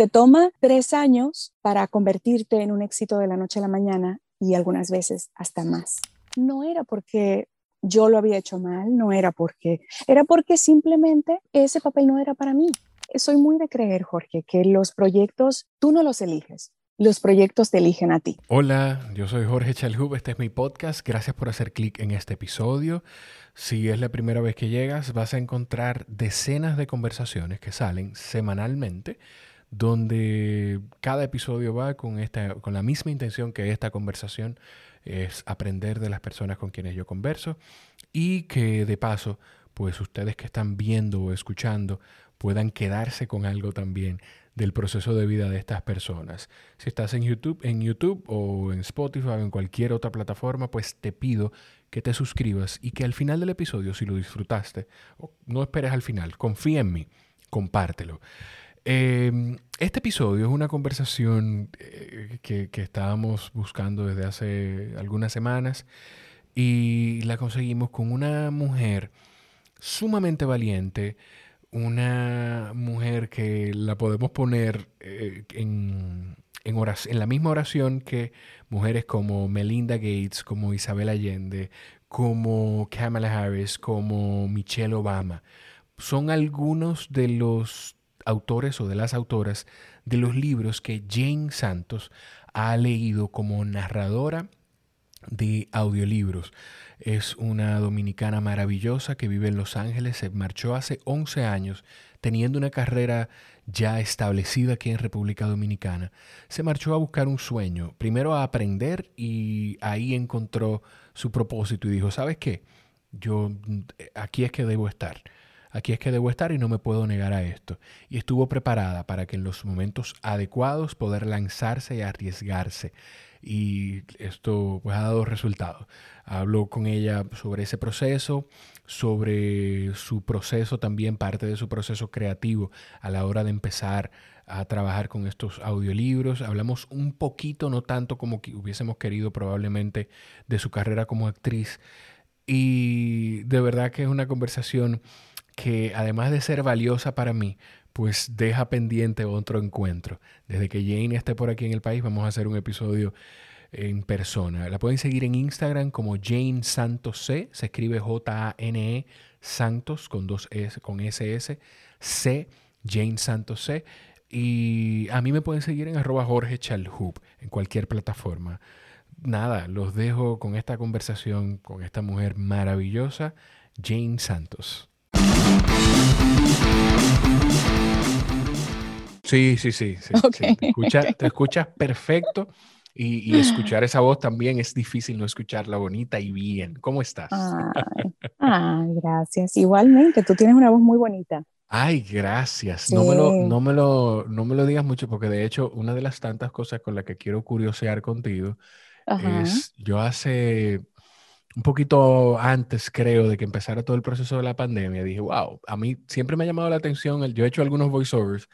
Te toma tres años para convertirte en un éxito de la noche a la mañana y algunas veces hasta más. No era porque yo lo había hecho mal, no era porque, era porque simplemente ese papel no era para mí. Soy muy de creer, Jorge, que los proyectos tú no los eliges, los proyectos te eligen a ti. Hola, yo soy Jorge Chalhub, este es mi podcast. Gracias por hacer clic en este episodio. Si es la primera vez que llegas, vas a encontrar decenas de conversaciones que salen semanalmente donde cada episodio va con, esta, con la misma intención que esta conversación es aprender de las personas con quienes yo converso y que de paso, pues ustedes que están viendo o escuchando puedan quedarse con algo también del proceso de vida de estas personas. Si estás en YouTube, en YouTube o en Spotify o en cualquier otra plataforma, pues te pido que te suscribas y que al final del episodio, si lo disfrutaste, no esperes al final, confía en mí, compártelo. Em, este episodio es una conversación eh, que, estábamos buscando desde hace algunas semanas y la conseguimos con una mujer sumamente valiente, una mujer que la podemos poner eh, en, en la misma oración que mujeres como Melinda Gates, como Isabel Allende, como Kamala Harris, como Michelle Obama. Son algunos de los autores o de las autoras de los libros que Jane Santos ha leído como narradora de audiolibros. Es una dominicana maravillosa que vive en Los Ángeles, se marchó hace 11 años teniendo una carrera ya establecida aquí en República Dominicana. Se marchó a buscar un sueño, primero a aprender y ahí encontró su propósito y dijo, ¿sabes qué? Yo aquí es que debo estar. Aquí es que debo estar y no me puedo negar a esto. Y estuvo preparada para que en los momentos adecuados poder lanzarse y arriesgarse. Y esto pues, ha dado resultados. Hablo con ella sobre ese proceso, sobre su proceso también, parte de su proceso creativo a la hora de empezar a trabajar con estos audiolibros. Hablamos un poquito, no tanto como hubiésemos querido probablemente, de su carrera como actriz. Y de verdad que es una conversación que además de ser valiosa para mí, pues deja pendiente otro encuentro. Desde que Jane esté por aquí en el país, vamos a hacer un episodio en persona. La pueden seguir en Instagram como Jane Santos C, se escribe J-A-N-E Santos con dos S, con S-S, C, Jane Santos C. Y a mí me pueden seguir en arroba Jorge Chalhub en cualquier plataforma. Nada, los dejo con esta conversación con esta mujer maravillosa, Jane Santos. Sí, sí, sí. Te, escuchas perfecto y, escuchar esa voz también es difícil no escucharla bonita y bien. ¿Cómo estás? Ay, gracias. Igualmente, tú tienes una voz muy bonita. Ay, gracias. No, me lo, no, me lo, no me lo digas mucho porque de hecho una de las tantas cosas con las que quiero curiosear contigo es, yo hace un poquito antes, creo, de que empezara todo el proceso de la pandemia, dije, wow, a mí siempre me ha llamado la atención, el, yo he hecho algunos voiceovers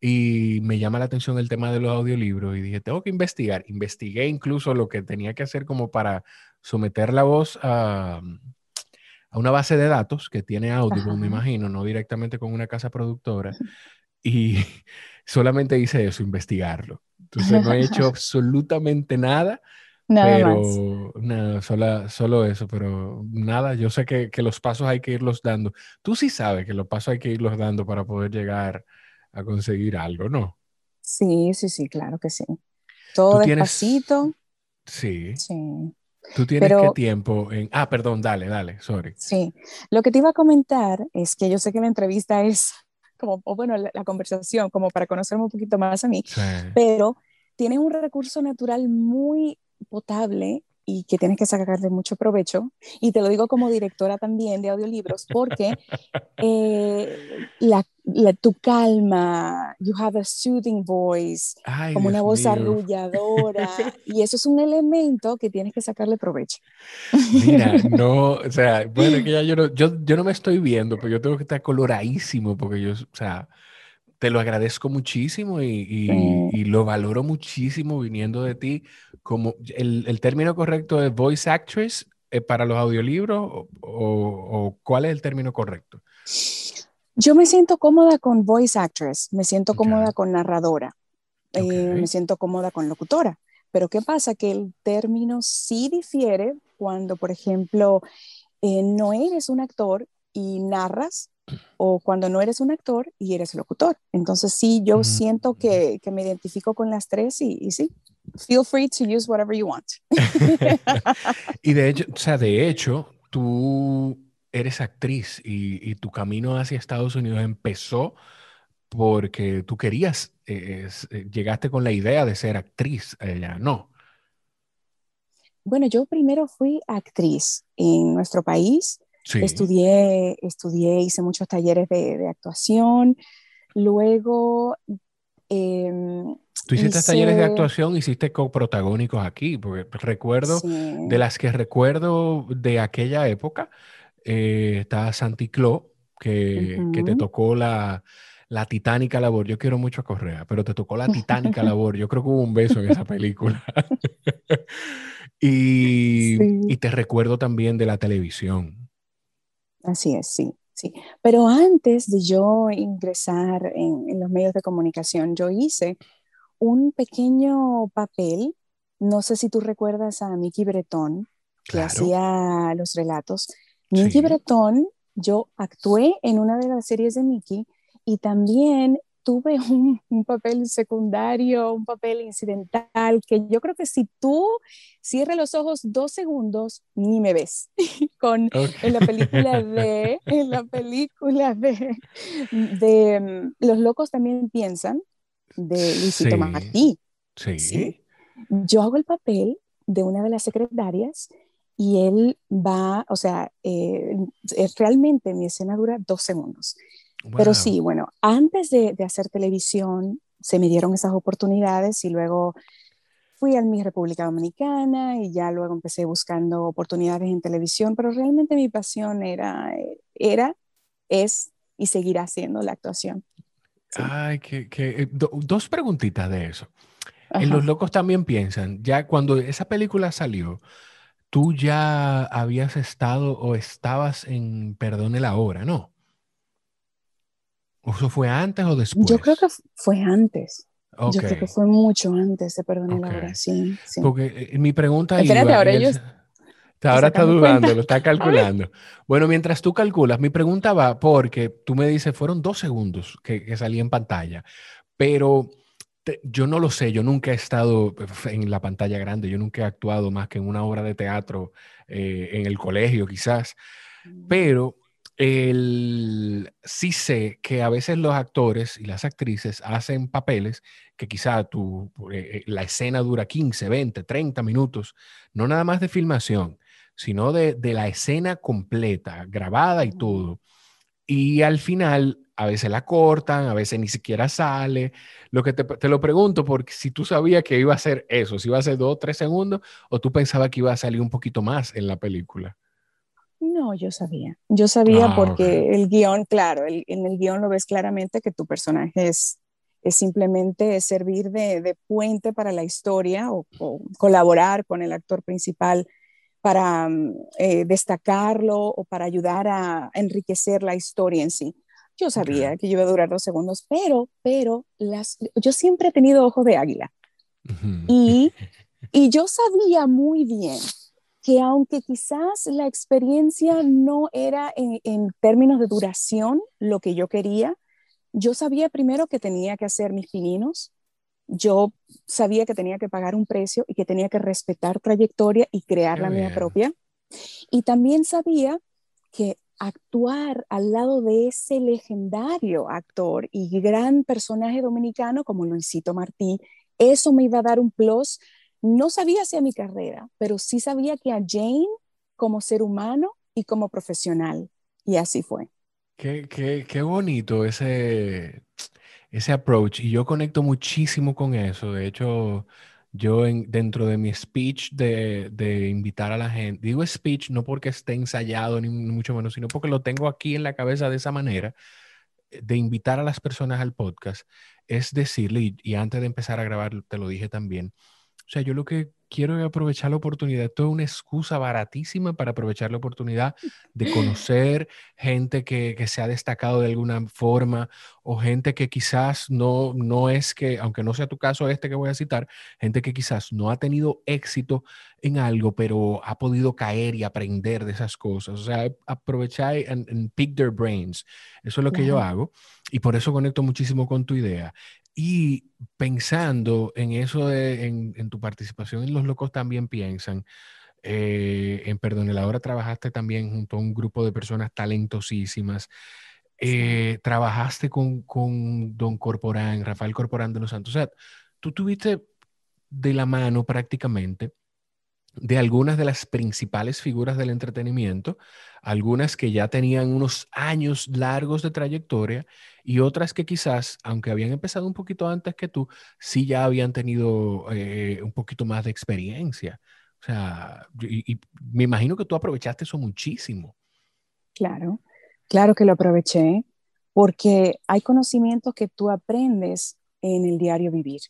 y me llama la atención el tema de los audiolibros y dije, tengo que investigar. Investigué incluso lo que tenía que hacer como para someter la voz a, a una base de datos que tiene Audible, me imagino, no directamente con una casa productora. Y solamente hice eso, investigarlo. Entonces no he hecho absolutamente nada Nada pero, Nada, solo, solo eso, pero nada, yo sé que, que, los pasos hay que irlos dando. Tú sí sabes que los pasos hay que irlos dando para poder llegar a conseguir algo, ¿no? Sí, sí, sí, claro que sí. Todo despacito. Sí. Sí. ¿Tú tienes qué tiempo en...? Ah, perdón, dale, dale, sorry. Sí, lo que te iba a comentar es que yo sé que la entrevista es como, o bueno, la, conversación, como para conocerme un poquito más a mí, pero tienes un recurso natural muy potable y que tienes que sacarle mucho provecho. Y te lo digo como directora también de audiolibros, porque eh, la, tu calma, you have a soothing voice, como una voz arrulladora, y eso es un elemento que tienes que sacarle provecho. Mira, no, o sea, bueno, que ya yo no, yo, yo no me estoy viendo, pero yo tengo que estar coloradísimo, porque yo, o sea, te lo agradezco muchísimo y, lo valoro muchísimo viniendo de ti. Como el, término correcto es voice actress eh, para los audiolibros o, cuál es el término correcto? Yo me siento cómoda con voice actress, me siento cómoda con narradora, eh, me siento cómoda con locutora. Pero ¿qué pasa? Que el término sí difiere cuando, por ejemplo, eh, no eres un actor y narras o cuando no eres un actor y eres locutor. Entonces sí, yo siento que, que, me identifico con las tres y, y, sí, feel free to use whatever you want. y de hecho, o sea, de hecho, tú eres actriz y, tu camino hacia Estados Unidos empezó porque tú querías, eh, eh, llegaste con la idea de ser actriz allá, ¿no? Bueno, yo primero fui actriz en nuestro país. Estudié, estudié, hice muchos talleres de, actuación. Luego... Em, Tú hiciste talleres de actuación, hiciste coprotagónicos aquí, porque recuerdo, de las que recuerdo de aquella época, eh, está Santi Cló, que, te tocó la, la titánica labor. Yo quiero mucho a Correa, pero te tocó la titánica labor. Yo creo que hubo un beso en esa película. y, te recuerdo también de la televisión. Así es, sí, sí. Pero antes de yo ingresar en, en los medios de comunicación, yo hice un pequeño papel. No sé si tú recuerdas a Mickey Bretón, que hacía los relatos. Mickey Breton, yo actué en una de las series de Mickey y también tuve un, papel secundario, un papel incidental, que yo creo que si tú cierres los ojos dos segundos, ni me ves. Con, En la película de, en la película de, de mm, Los locos también piensan, de Luisito Martí. sí. Yo hago el papel de una de las secretarias y él va, o sea, eh, realmente mi escena dura dos segundos. Pero sí, bueno, antes de, de, hacer televisión se me dieron esas oportunidades y luego fui a mi República Dominicana y ya luego empecé buscando oportunidades en televisión, pero realmente mi pasión era, era es y seguirá siendo la actuación. Ay, que, que eh, dos preguntitas de eso. En Los Locos también piensan, ya cuando esa película salió, tú ya habías estado o estabas en Perdone la Hora, ¿no? ¿O eso fue antes o después? Yo creo que fue antes. Yo creo que fue mucho antes de Perdone la Hora, sí, Porque eh, mi pregunta Espérate, ahora ellos... Ahora está dudando, lo está calculando. Bueno, mientras tú calculas, mi pregunta va porque tú me dices, fueron dos segundos que, que salí en pantalla, pero yo no lo sé, yo nunca he estado en la pantalla grande, yo nunca he actuado más que en una obra de teatro eh, en el colegio quizás, mm. pero el, sí sé que a veces los actores y las actrices hacen papeles que quizá tu, eh, la escena dura 15, 20, 30 minutos, no nada más de filmación, sino de, de la escena completa, grabada y todo. Y al final a veces la cortan, a veces ni siquiera sale. Lo que te, lo pregunto porque si tú sabías que iba a ser eso, si iba a ser dos o tres segundos, o tú pensabas que iba a salir un poquito más en la película. No, yo sabía. Yo sabía ah, porque el guion, claro, en el guion lo ves claramente que tu personaje es, es simplemente servir de, puente para la historia o, colaborar con el actor principal para mm, eh, destacarlo o para ayudar a enriquecer la historia en sí. Yo sabía que iba a durar dos segundos, pero, pero las, yo siempre he tenido ojos de águila. y, y yo sabía muy bien que aunque quizás la experiencia no era en, en, términos de duración lo que yo quería, yo sabía primero que tenía que hacer mis fininos, yo sabía que tenía que pagar un precio y que tenía que respetar trayectoria y crear la mía propia. Y también sabía que actuar al lado de ese legendario actor y gran personaje dominicano como Luisito Martí, eso me iba a dar un plus. No sabía hacia mi carrera, pero sí sabía que a Jane como ser humano y como profesional. Y así fue. Qué, qué, qué bonito ese, ese approach. Y yo conecto muchísimo con eso. De hecho, yo en, dentro de mi speech de, de, invitar a la gente, digo speech no porque esté ensayado ni mucho menos, sino porque lo tengo aquí en la cabeza de esa manera, eh, de invitar a las personas al podcast, es decirle, y, antes de empezar a grabar, te lo dije también, O sea, yo lo que quiero aprovechar la oportunidad. Esto es una excusa baratísima para aprovechar la oportunidad de conocer gente que, que, se ha destacado de alguna forma o gente que quizás no, no es que, aunque no sea tu caso este que voy a citar, gente que quizás no ha tenido éxito en algo, pero ha podido caer y aprender de esas cosas. O sea, aprovechar y pick their brains. Eso es lo que yo hago y por eso conecto muchísimo con tu idea. Y pensando en eso, de, en, tu participación en Los Locos también piensan, eh, en Perdón, ahora trabajaste también junto a un grupo de personas talentosísimas. Eh, trabajaste con, con, Don Corporán, Rafael Corporán de los Santos. O sea, tú tuviste de la mano prácticamente de algunas de las principales figuras del entretenimiento, algunas que ya tenían unos años largos de trayectoria y otras que quizás, aunque habían empezado un poquito antes que tú, sí ya habían tenido eh, un poquito más de experiencia. O sea, y, me imagino que tú aprovechaste eso muchísimo. Claro, claro que lo aproveché porque hay conocimientos que tú aprendes en el diario vivir.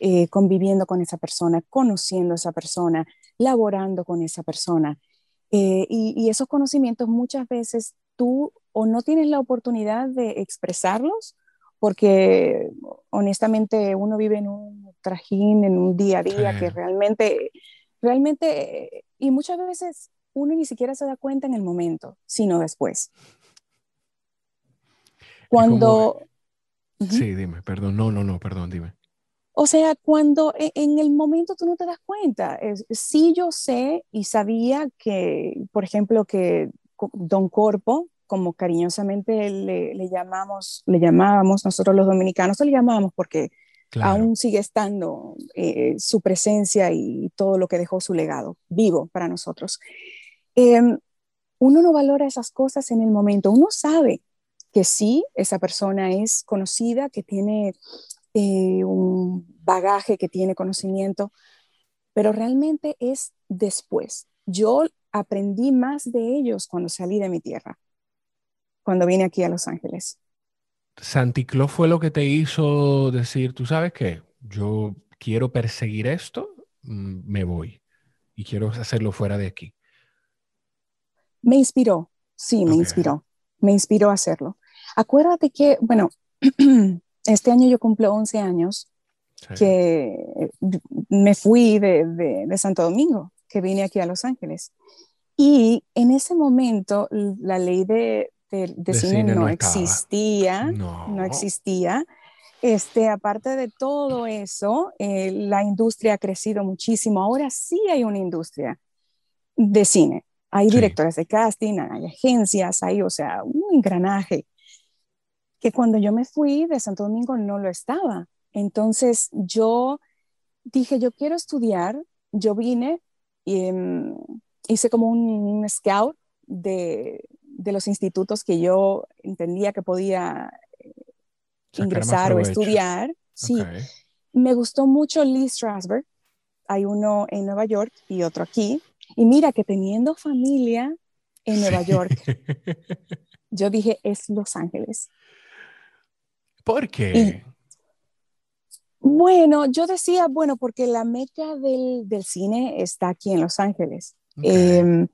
Eh, conviviendo con esa persona, conociendo a esa persona, laborando con esa persona. Eh, y, esos conocimientos muchas veces tú o no tienes la oportunidad de expresarlos porque honestamente uno vive en un trajín, en un día a día que realmente, realmente, y muchas veces uno ni siquiera se da cuenta en el momento, sino después. Cuando... Sí, dime, perdón, no, no, no, perdón, dime. O sea, cuando e, en el momento tú no te das cuenta, sí yo sé y sabía que, por ejemplo, que Don Corpo, como cariñosamente le, llamamos, le llamábamos nosotros los dominicanos, le llamábamos porque aún sigue estando eh, su presencia y todo lo que dejó su legado vivo para nosotros. Em, uno no valora esas cosas en el momento, uno sabe que sí, esa persona es conocida, que tiene eh, un bagaje, que tiene conocimiento, pero realmente es después. Yo aprendí más de ellos cuando salí de mi tierra, cuando vine aquí a Los Ángeles. Santicló fue lo que te hizo decir, tú sabes qué, yo quiero perseguir esto, mm, me voy y quiero hacerlo fuera de aquí. Me inspiró, sí, me inspiró, me inspiró a hacerlo. Acuérdate que, bueno, este año yo cumplo 11 años que me fui de, Santo Domingo, que vine aquí a Los Ángeles. Y en ese momento la ley de, cine, no, existía, no. existía. Este, aparte de todo eso, eh, la industria ha crecido muchísimo. Ahora sí hay una industria de cine. Hay directores de casting, hay agencias, hay, o sea, un engranaje que cuando yo me fui de Santo Domingo no lo estaba. Entonces yo dije, yo quiero estudiar, yo vine y em, hice como un, scout de, los institutos que yo entendía que podía eh, ingresar o estudiar. Sí, me gustó mucho Lee Strasberg. Hay uno en Nueva York y otro aquí. Y mira que teniendo familia en Nueva York, yo dije, es Los Ángeles. ¿Por qué? bueno, yo decía, bueno, porque la meca del, cine está aquí en Los Ángeles. Em,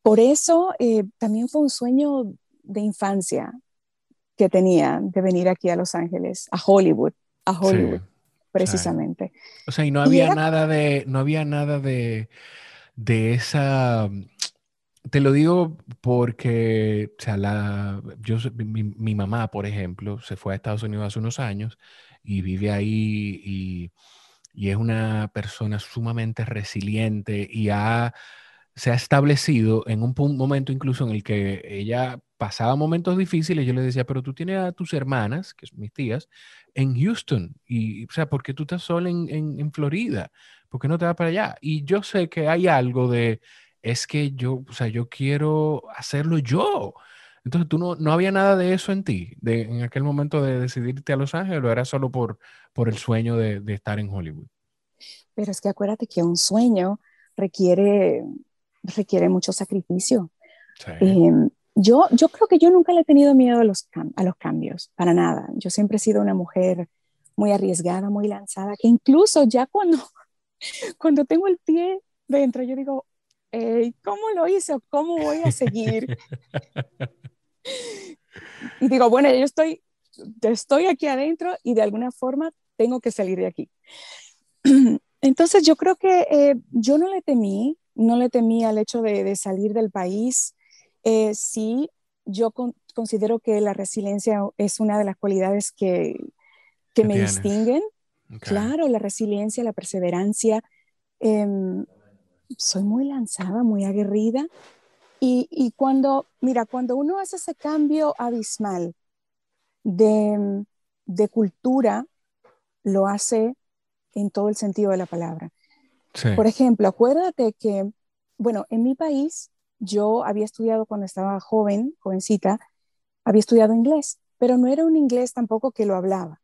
por eso eh, también fue un sueño de infancia que tenía de venir aquí a Los Ángeles, a Hollywood, a Hollywood, precisamente. O sea, y no había nada de, no había nada de, de esa te lo digo porque, o sea, la, yo, mi, mamá, por ejemplo, se fue a Estados Unidos hace unos años y vive ahí y, es una persona sumamente resiliente y ha, se ha establecido en un momento incluso en el que ella pasaba momentos difíciles. Yo le decía, pero tú tienes a tus hermanas, que son mis tías, en Houston. Y, o sea, ¿por qué tú estás sola en, en, en Florida? ¿Por qué no te vas para allá? Y yo sé que hay algo de es que yo, o sea, yo quiero hacerlo yo. Entonces, ¿tú no, no había nada de eso en ti, de, en aquel momento de decidirte a Los Ángeles, o era solo por, por el sueño de, de estar en Hollywood? Pero es que acuérdate que un sueño requiere, requiere mucho sacrificio. Em, yo, yo creo que yo nunca le he tenido miedo a los, a los cambios, para nada. Yo siempre he sido una mujer muy arriesgada, muy lanzada, que incluso ya cuando, cuando tengo el pie dentro, yo digo, ¿cómo lo hice o cómo voy a seguir? y digo, bueno, yo estoy, estoy aquí adentro y de alguna forma tengo que salir de aquí. Entonces yo creo que eh, yo no le temí, no le temí al hecho de, salir del país. Eh, sí, yo considero que la resiliencia es una de las cualidades que, que me distinguen. Claro, la resiliencia, la perseverancia. Em, soy muy lanzada, muy aguerrida. Y, y, cuando, mira, cuando uno hace ese cambio abismal de, de cultura, lo hace en todo el sentido de la palabra. Por ejemplo, acuérdate que, bueno, en mi país yo había estudiado cuando estaba joven, jovencita, había estudiado inglés, pero no era un inglés tampoco que lo hablaba.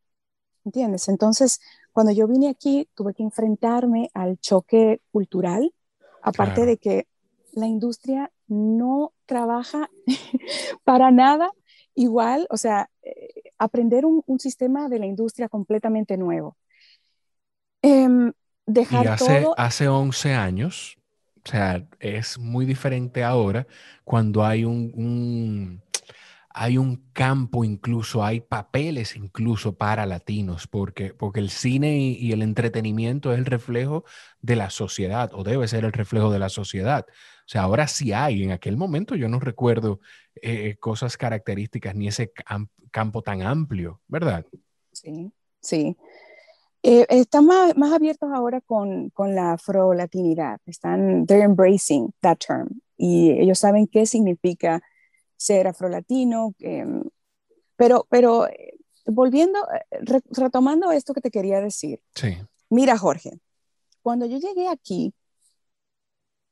¿Entiendes? Entonces, cuando yo vine aquí, tuve que enfrentarme al choque cultural, aparte de que la industria no trabaja para nada igual, o sea, eh, aprender un, un, sistema de la industria completamente nuevo. Em, dejar y hace, todo... hace 11 años, o sea, es muy diferente ahora cuando hay un, hay un campo incluso, hay papeles incluso para latinos, porque, porque el cine y, el entretenimiento es el reflejo de la sociedad, o debe ser el reflejo de la sociedad. O sea, ahora sí hay, en aquel momento yo no recuerdo eh, cosas características ni ese campo tan amplio, ¿verdad? Sí, sí. Eh, están más, más, abiertos ahora con, con la afro-latinidad. Están, they're embracing that term. Y ellos saben qué significa ser afro-latino. pero, pero eh, volviendo, eh, retomando esto que te quería decir. Sí. Mira, Jorge, cuando yo llegué aquí,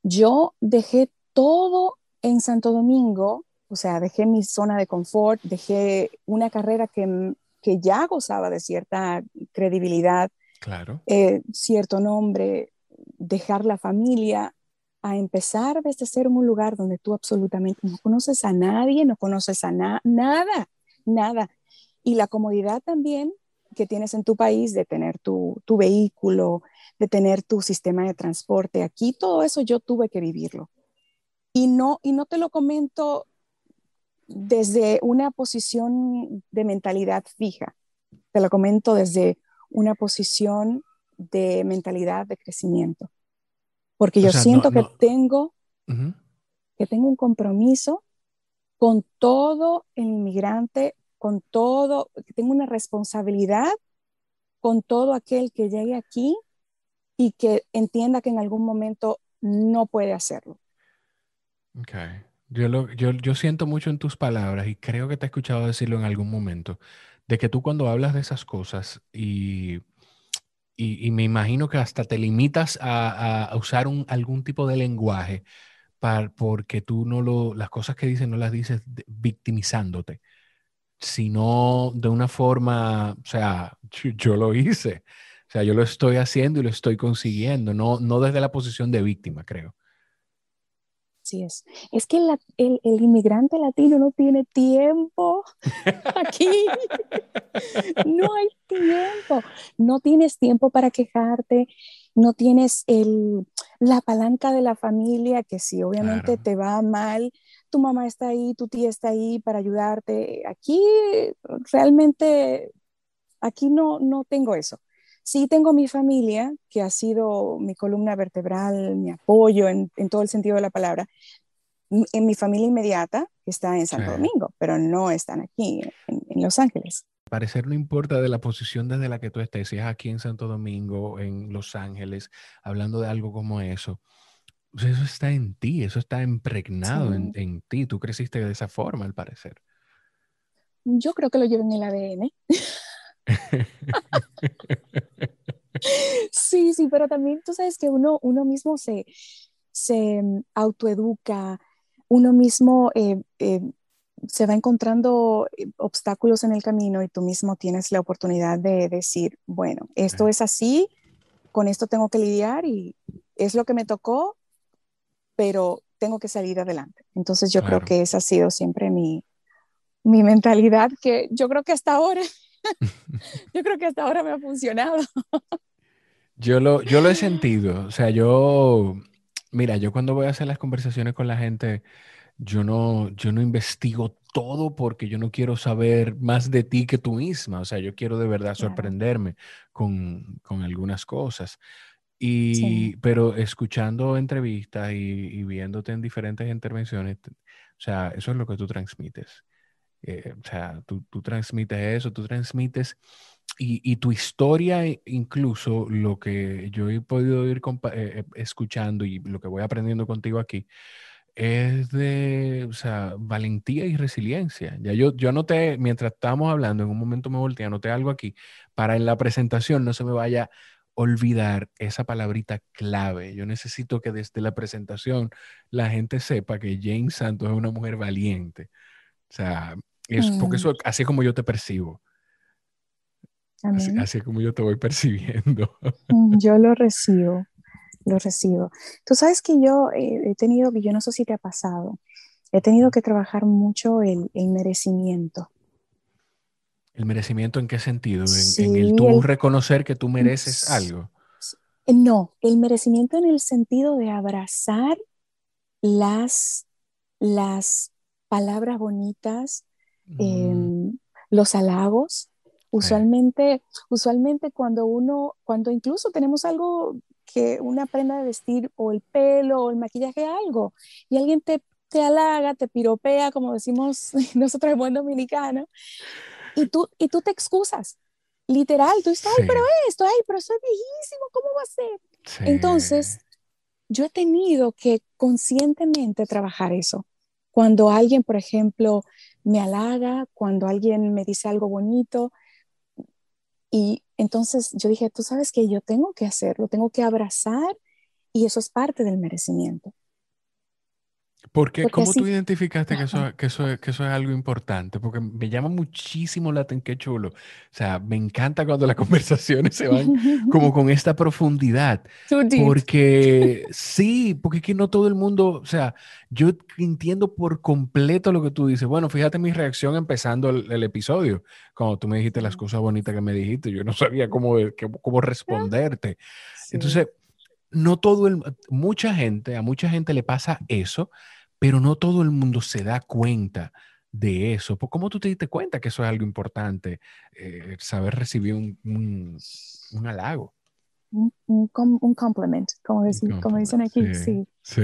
yo dejé todo en Santo Domingo, o sea, dejé mi zona de confort, dejé una carrera que que ya gozaba de cierta credibilidad, claro. Eh, cierto nombre, dejar la familia, a empezar desde ser un lugar donde tú absolutamente no conoces a nadie, no conoces a nada, nada. Y la comodidad también que tienes en tu país de tener tu, tu vehículo, de tener tu sistema de transporte. Aquí todo eso yo tuve que vivirlo. Y no, y no te lo comento desde una posición de mentalidad fija. Te lo comento desde una posición de mentalidad de crecimiento. Porque yo siento que tengo que tengo un compromiso con todo el inmigrante, con todo, que tengo una responsabilidad con todo aquel que llegue aquí y que entienda que en algún momento no puede hacerlo. Okay. Yo, lo, yo, yo siento mucho en tus palabras y creo que te he escuchado decirlo en algún momento, de que tú cuando hablas de esas cosas y, y, me imagino que hasta te limitas a, usar algún tipo de lenguaje para, porque tú no lo, las cosas que dices no las dices victimizándote, sino de una forma, o sea, yo, yo, lo hice, o sea, yo lo estoy haciendo y lo estoy consiguiendo, no, no desde la posición de víctima, creo. Así es. Es que el, el, inmigrante latino no tiene tiempo aquí. no hay tiempo. No tienes tiempo para quejarte. No tienes el, la palanca de la familia que si obviamente te va mal, tu mamá está ahí, tu tía está ahí para ayudarte. Aquí realmente, aquí no, no tengo eso. Sí tengo mi familia, que ha sido mi columna vertebral, mi apoyo en, todo el sentido de la palabra, en mi familia inmediata, que está en Santo Domingo, pero no están aquí en, Los Ángeles. Parecer no importa de la posición desde la que tú estés, si es aquí en Santo Domingo, en Los Ángeles, hablando de algo como eso. Pues eso está en ti, eso está impregnado en, en, ti. Tú creciste de esa forma, al parecer. Yo creo que lo llevo en el ADN. sí, sí, pero también tú sabes que uno, uno mismo se, se mm, autoeduca, uno mismo eh, eh, se va encontrando eh, obstáculos en el camino y tú mismo tienes la oportunidad de decir, bueno, esto es así, con esto tengo que lidiar y es lo que me tocó, pero tengo que salir adelante. Entonces yo creo que esa ha sido siempre mi, mi mentalidad, que yo creo que hasta ahora yo creo que hasta ahora me ha funcionado. yo, lo, yo lo he sentido. O sea, yo, mira, yo cuando voy a hacer las conversaciones con la gente, yo no, yo no investigo todo porque yo no quiero saber más de ti que tú misma. O sea, yo quiero de verdad sorprenderme con, con, algunas cosas. Y, Pero escuchando entrevistas y, y, viéndote en diferentes intervenciones, o sea, eso es lo que tú transmites. Eh, o sea, tú, tú, transmites eso, tú transmites y, y, tu historia, incluso lo que yo he podido ir eh, eh, escuchando y lo que voy aprendiendo contigo aquí, es de, o sea, valentía y resiliencia. Ya yo, yo anoté, mientras estábamos hablando, en un momento me volteé, anoté algo aquí, para en la presentación no se me vaya olvidar esa palabrita clave. Yo necesito que desde la presentación la gente sepa que Jane Santos es una mujer valiente. O sea, es porque mm. eso así es como yo te percibo. Así, así, es como yo te voy percibiendo. Mm, yo lo recibo lo recibo. Tú sabes que yo eh, he tenido, que yo no sé si te ha pasado, he tenido que trabajar mucho el, merecimiento. ¿El merecimiento en qué sentido? ¿En, el tú reconocer que tú mereces algo? No, el merecimiento en el sentido de abrazar las, las palabras bonitas, mm. em, los halagos. Usualmente, usualmente cuando uno, cuando incluso tenemos algo que una prenda de vestir o el pelo o el maquillaje, algo, y alguien te, te halaga, te piropea, como decimos nosotros en buen dominicano, y tú, y tú te excusas. Literal, tú dices, ay, pero esto, ay, pero eso es viejísimo, ¿cómo va a ser? Entonces, yo he tenido que conscientemente trabajar eso. Cuando alguien, por ejemplo, me halaga, cuando alguien me dice algo bonito, y entonces yo dije, tú sabes que yo tengo que hacerlo, tengo que abrazar y eso es parte del merecimiento. Porque, ¿Cómo tú identificaste que eso, que, eso, que eso es algo importante? Porque me llama muchísimo la atención, qué chulo. O sea, me encanta cuando las conversaciones se van como con esta profundidad. Porque sí, porque es que no todo el mundo, o sea, yo entiendo por completo lo que tú dices. Bueno, fíjate mi reacción empezando el, episodio, cuando tú me dijiste las cosas bonitas que me dijiste, yo no sabía cómo, cómo responderte. Entonces, no todo el, mucha gente, a mucha gente le pasa eso, pero no todo el mundo se da cuenta de eso. ¿Cómo tú te diste cuenta que eso es algo importante? Eh, saber recibir un, un, halago. Un, un, compliment, como, como dicen aquí, sí. sí.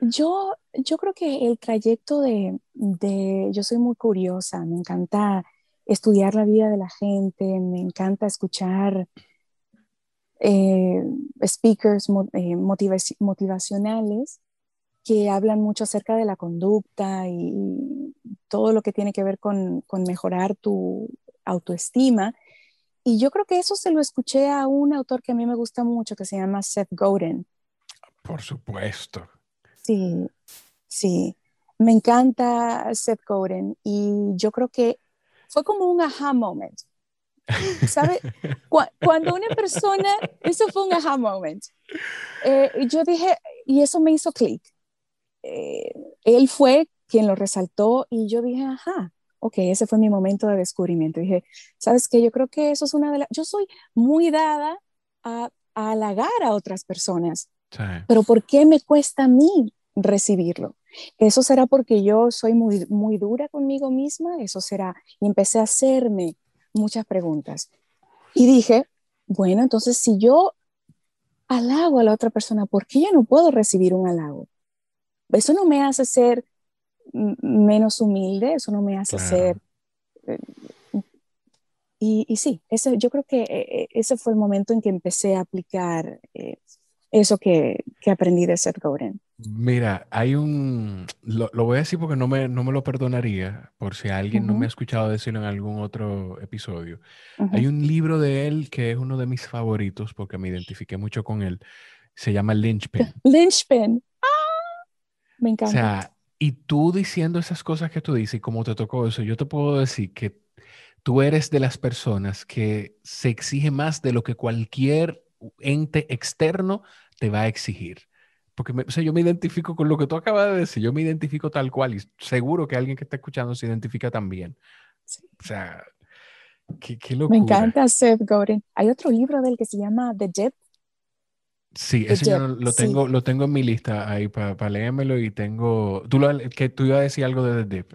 Yo, yo creo que el trayecto de, de, yo soy muy curiosa, me encanta estudiar la vida de la gente, me encanta escuchar eh, speakers eh, motivacionales que hablan mucho acerca de la conducta y todo lo que tiene que ver con, con, mejorar tu autoestima. Y yo creo que eso se lo escuché a un autor que a mí me gusta mucho, que se llama Seth Godin. Por supuesto. Sí, sí. Me encanta Seth Godin y yo creo que fue como un aha moment. ¿Sabe? Cuando una persona, eso fue un aha moment. Eh, yo dije, y eso me hizo clic. Eh, él fue quien lo resaltó y yo dije, ajá, ok, ese fue mi momento de descubrimiento. Dije, ¿sabes qué? Yo creo que eso es una de las... Yo soy muy dada a, a halagar a otras personas, pero ¿por qué me cuesta a mí recibirlo? Eso será porque yo soy muy, muy dura conmigo misma, eso será, y empecé a hacerme muchas preguntas. Y dije, bueno, entonces si yo halago a la otra persona, ¿por qué yo no puedo recibir un halago? Eso no me hace ser menos humilde, eso no me hace ser... Eh, y, y, sí, ese, yo creo que eh, eh, ese fue el momento en que empecé a aplicar eso que, que aprendí de Seth Godin. Mira, hay un, lo, voy a decir porque no me, no me lo perdonaría, por si alguien no me ha escuchado decirlo en algún otro episodio. Hay un libro de él que es uno de mis favoritos porque me identifiqué mucho con él. Se llama Lynchpin. Lynchpin. ¡Ah! Me encanta. O sea, y tú diciendo esas cosas que tú dices y cómo te tocó eso, yo te puedo decir que tú eres de las personas que se exige más de lo que cualquier ente externo te va a exigir. Porque yo me identifico con lo que tú acabas de decir, yo me identifico tal cual y seguro que alguien que está escuchando se identifica también. O sea, Qué, locura. Me encanta Seth Godin. Hay otro libro del que se llama The Dip. Sí, ese yo lo tengo, lo tengo en mi lista ahí para pa leérmelo y tengo. Tú, lo, que, tú ibas a decir algo de The Dip.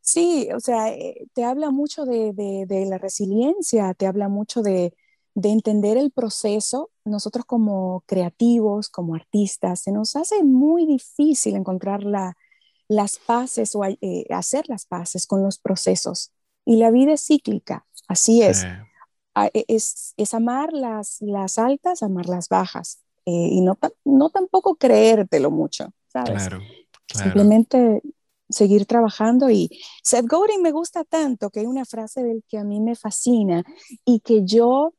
Sí, o sea, eh, te habla mucho de, de, la resiliencia, te habla mucho de, de, entender el proceso. Nosotros como creativos, como artistas, se nos hace muy difícil encontrar la, las paces o eh, hacer las paces con los procesos. Y la vida es cíclica, así es. E, es, es, amar las, las altas, amar las bajas. Eh, y no, no tampoco creértelo mucho, ¿sabes? Claro, Simplemente seguir trabajando y Seth Godin me gusta tanto que hay una frase del que a mí me fascina y que yo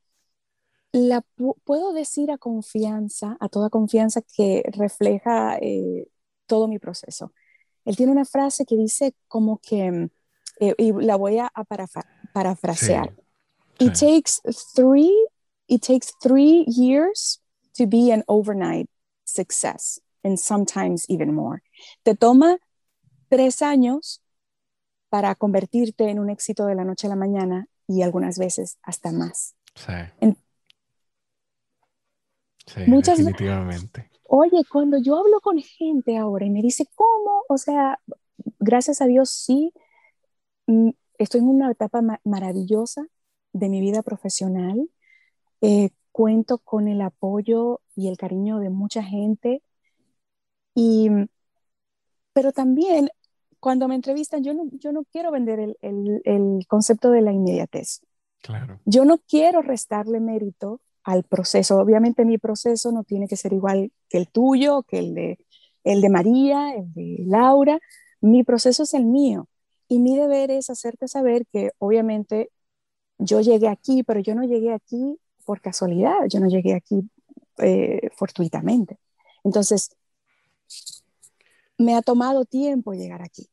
la puedo decir a confianza, a toda confianza que refleja eh, todo mi proceso. Él tiene una frase que dice como que, eh, y la voy a, parafrasear. It takes three, it takes three years to be an overnight success, and sometimes even more. Te toma tres años para convertirte en un éxito de la noche a la mañana y algunas veces hasta más. Sí. Sí, definitivamente. Oye, cuando yo hablo con gente ahora y me dice, ¿cómo? O sea, gracias a Dios sí, mm, estoy en una etapa maravillosa de mi vida profesional. Eh, cuento con el apoyo y el cariño de mucha gente. Y, pero también cuando me entrevistan, yo no, yo no quiero vender el, el, el concepto de la inmediatez. Claro. Yo no quiero restarle mérito al proceso. Obviamente mi proceso no tiene que ser igual que el tuyo, que el de, el de María, el de Laura. Mi proceso es el mío. Y mi deber es hacerte saber que obviamente yo llegué aquí, pero yo no llegué aquí por casualidad, yo no llegué aquí eh, fortuitamente. Entonces, me ha tomado tiempo llegar aquí.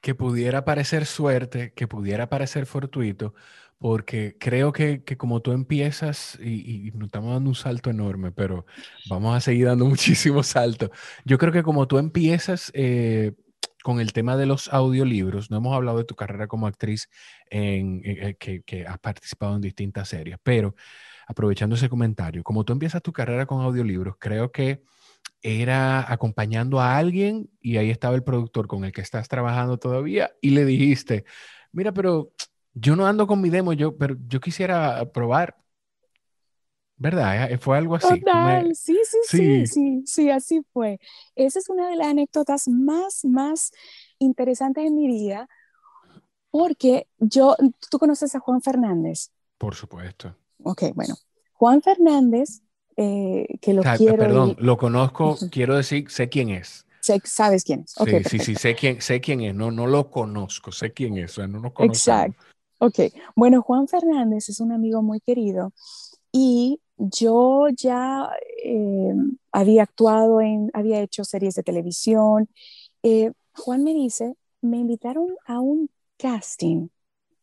Que pudiera parecer suerte, que pudiera parecer fortuito, porque creo que, como tú empiezas, y, nos estamos dando un salto enorme, pero vamos a seguir dando muchísimos saltos. Yo creo que como tú empiezas eh, con el tema de los audiolibros, no hemos hablado de tu carrera como actriz en, eh, que, que has participado en distintas series, pero aprovechando ese comentario, como tú empiezas tu carrera con audiolibros, creo que era acompañando a alguien y ahí estaba el productor con el que estás trabajando todavía y le dijiste, mira, pero yo no ando con mi demo, yo, pero yo quisiera probar. ¿Verdad? Eh, fue algo así. Sí, sí, sí, sí, sí, así fue. Esa es una de las anécdotas más, más interesantes en mi vida, porque yo, tú conoces a Juan Fernández. Por supuesto. Ok, bueno. Juan Fernández eh, que lo quiero. Perdón, lo conozco, quiero decir, sé quién es. sabes quién es. sí, sí, sí, sé quién, sé quién es. No, no lo conozco, sé quién es. no lo conozco. Exacto. Ok, bueno, Juan Fernández es un amigo muy querido y yo ya eh, había actuado en, había hecho series de televisión. Eh, Juan me dice, me invitaron a un casting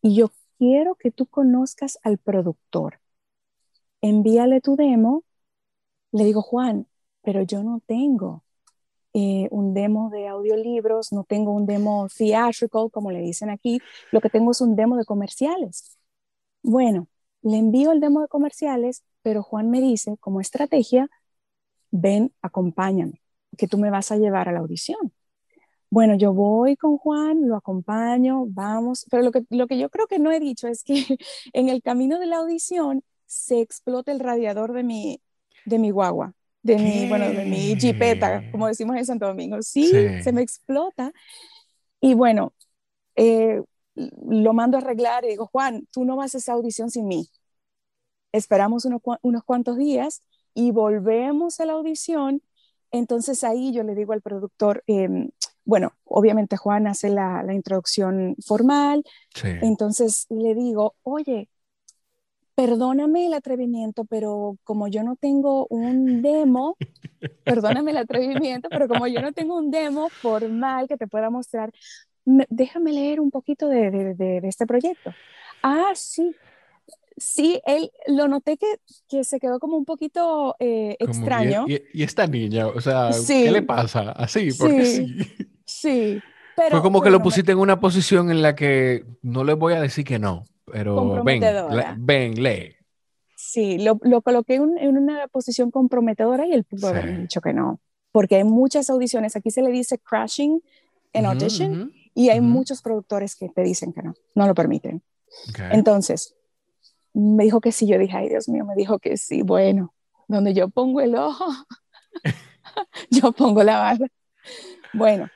y yo quiero que tú conozcas al productor. Envíale tu demo le digo, Juan, pero yo no tengo eh, un demo de audiolibros, no tengo un demo theatrical, como le dicen aquí, lo que tengo es un demo de comerciales. Bueno, le envío el demo de comerciales, pero Juan me dice, como estrategia, ven, acompáñame, que tú me vas a llevar a la audición. Bueno, yo voy con Juan, lo acompaño, vamos, pero lo que, lo que yo creo que no he dicho es que en el camino de la audición se explota el radiador de mi, de mi guagua, de mi, bueno, de mi jipeta, como decimos en Santo Domingo. Sí, se me explota. Y bueno, eh, lo mando a arreglar y digo, Juan, tú no vas a esa audición sin mí. Esperamos unos, unos cuantos días y volvemos a la audición. Entonces ahí yo le digo al productor, em, bueno, obviamente Juan hace la, la introducción formal. Entonces le digo, oye, perdóname el atrevimiento, pero como yo no tengo un demo, perdóname el atrevimiento, pero como yo no tengo un demo formal que te pueda mostrar, déjame leer un poquito de, de, este proyecto. Ah, sí. Sí, él lo noté que, que se quedó como un poquito eh, extraño. Y, esta niña, o sea, ¿qué le pasa? Así, porque sí. Sí. Pero, Fue como que lo pusiste en una posición en la que no le voy a decir que no pero ven, ven, lee. Sí, lo, lo coloqué en una posición comprometedora y él pudo haber dicho que no, porque hay muchas audiciones, aquí se le dice crashing en audition y hay muchos productores que te dicen que no, no lo permiten. Entonces, me dijo que sí, yo dije, ay Dios mío, me dijo que sí, bueno, donde yo pongo el ojo, yo pongo la barra. Bueno,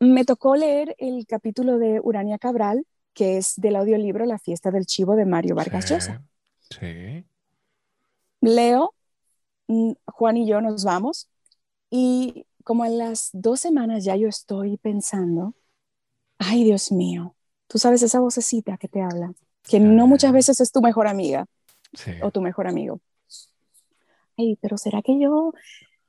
me tocó leer el capítulo de Urania Cabral, que es del audiolibro La fiesta del chivo de Mario Vargas Llosa. Sí. Leo, mm, Juan y yo nos vamos y como en las dos semanas ya yo estoy pensando, ay Dios mío, tú sabes esa vocecita que te habla, que no muchas veces es tu mejor amiga o tu mejor amigo. Ay, pero ¿será que yo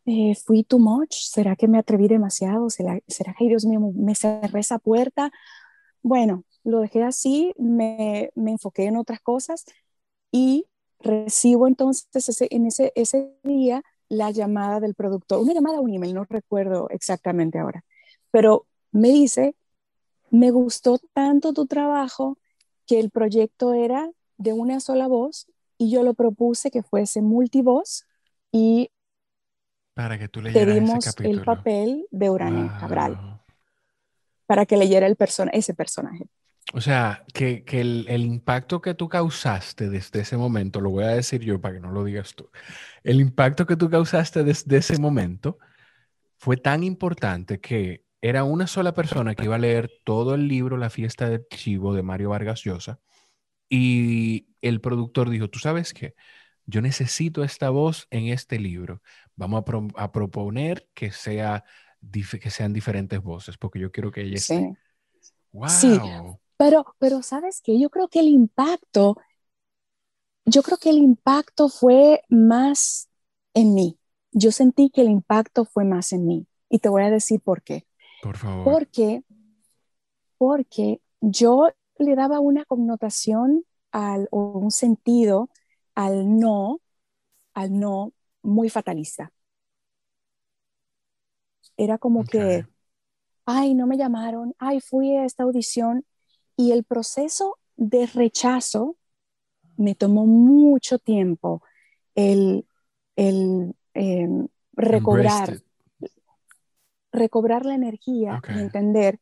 eh, fui too much? ¿Será que me atreví demasiado? ¿Será, ¿Será que, Dios mío, me cerré esa puerta? Bueno, lo dejé así, me, me enfoqué en otras cosas y recibo entonces ese, en ese, ese día la llamada del productor, una llamada, un email, no recuerdo exactamente ahora, pero me dice, me gustó tanto tu trabajo que el proyecto era de una sola voz y yo lo propuse que fuese multivoz y para que tú leyeras el papel de Urania Cabral para que leyera el persona ese personaje. O sea, que, el, impacto que tú causaste desde ese momento, lo voy a decir yo para que no lo digas tú, el impacto que tú causaste desde ese momento fue tan importante que era una sola persona que iba a leer todo el libro La fiesta del chivo de Mario Vargas Llosa y el productor dijo, tú sabes qué, yo necesito esta voz en este libro, vamos a, proponer que, sea, que sean diferentes voces porque yo quiero que ella esté. Wow. Sí, pero, pero sabes que yo creo que el impacto, yo creo que el impacto fue más en mí. Yo sentí que el impacto fue más en mí. Y te voy a decir por qué. Por favor. Porque, porque yo le daba una connotación al, o un sentido al no, al no muy fatalista. Era como que, ay, no me llamaron, ay, fui a esta audición y el proceso de rechazo me tomó mucho tiempo el, el em, recobrar, recobrar la energía y entender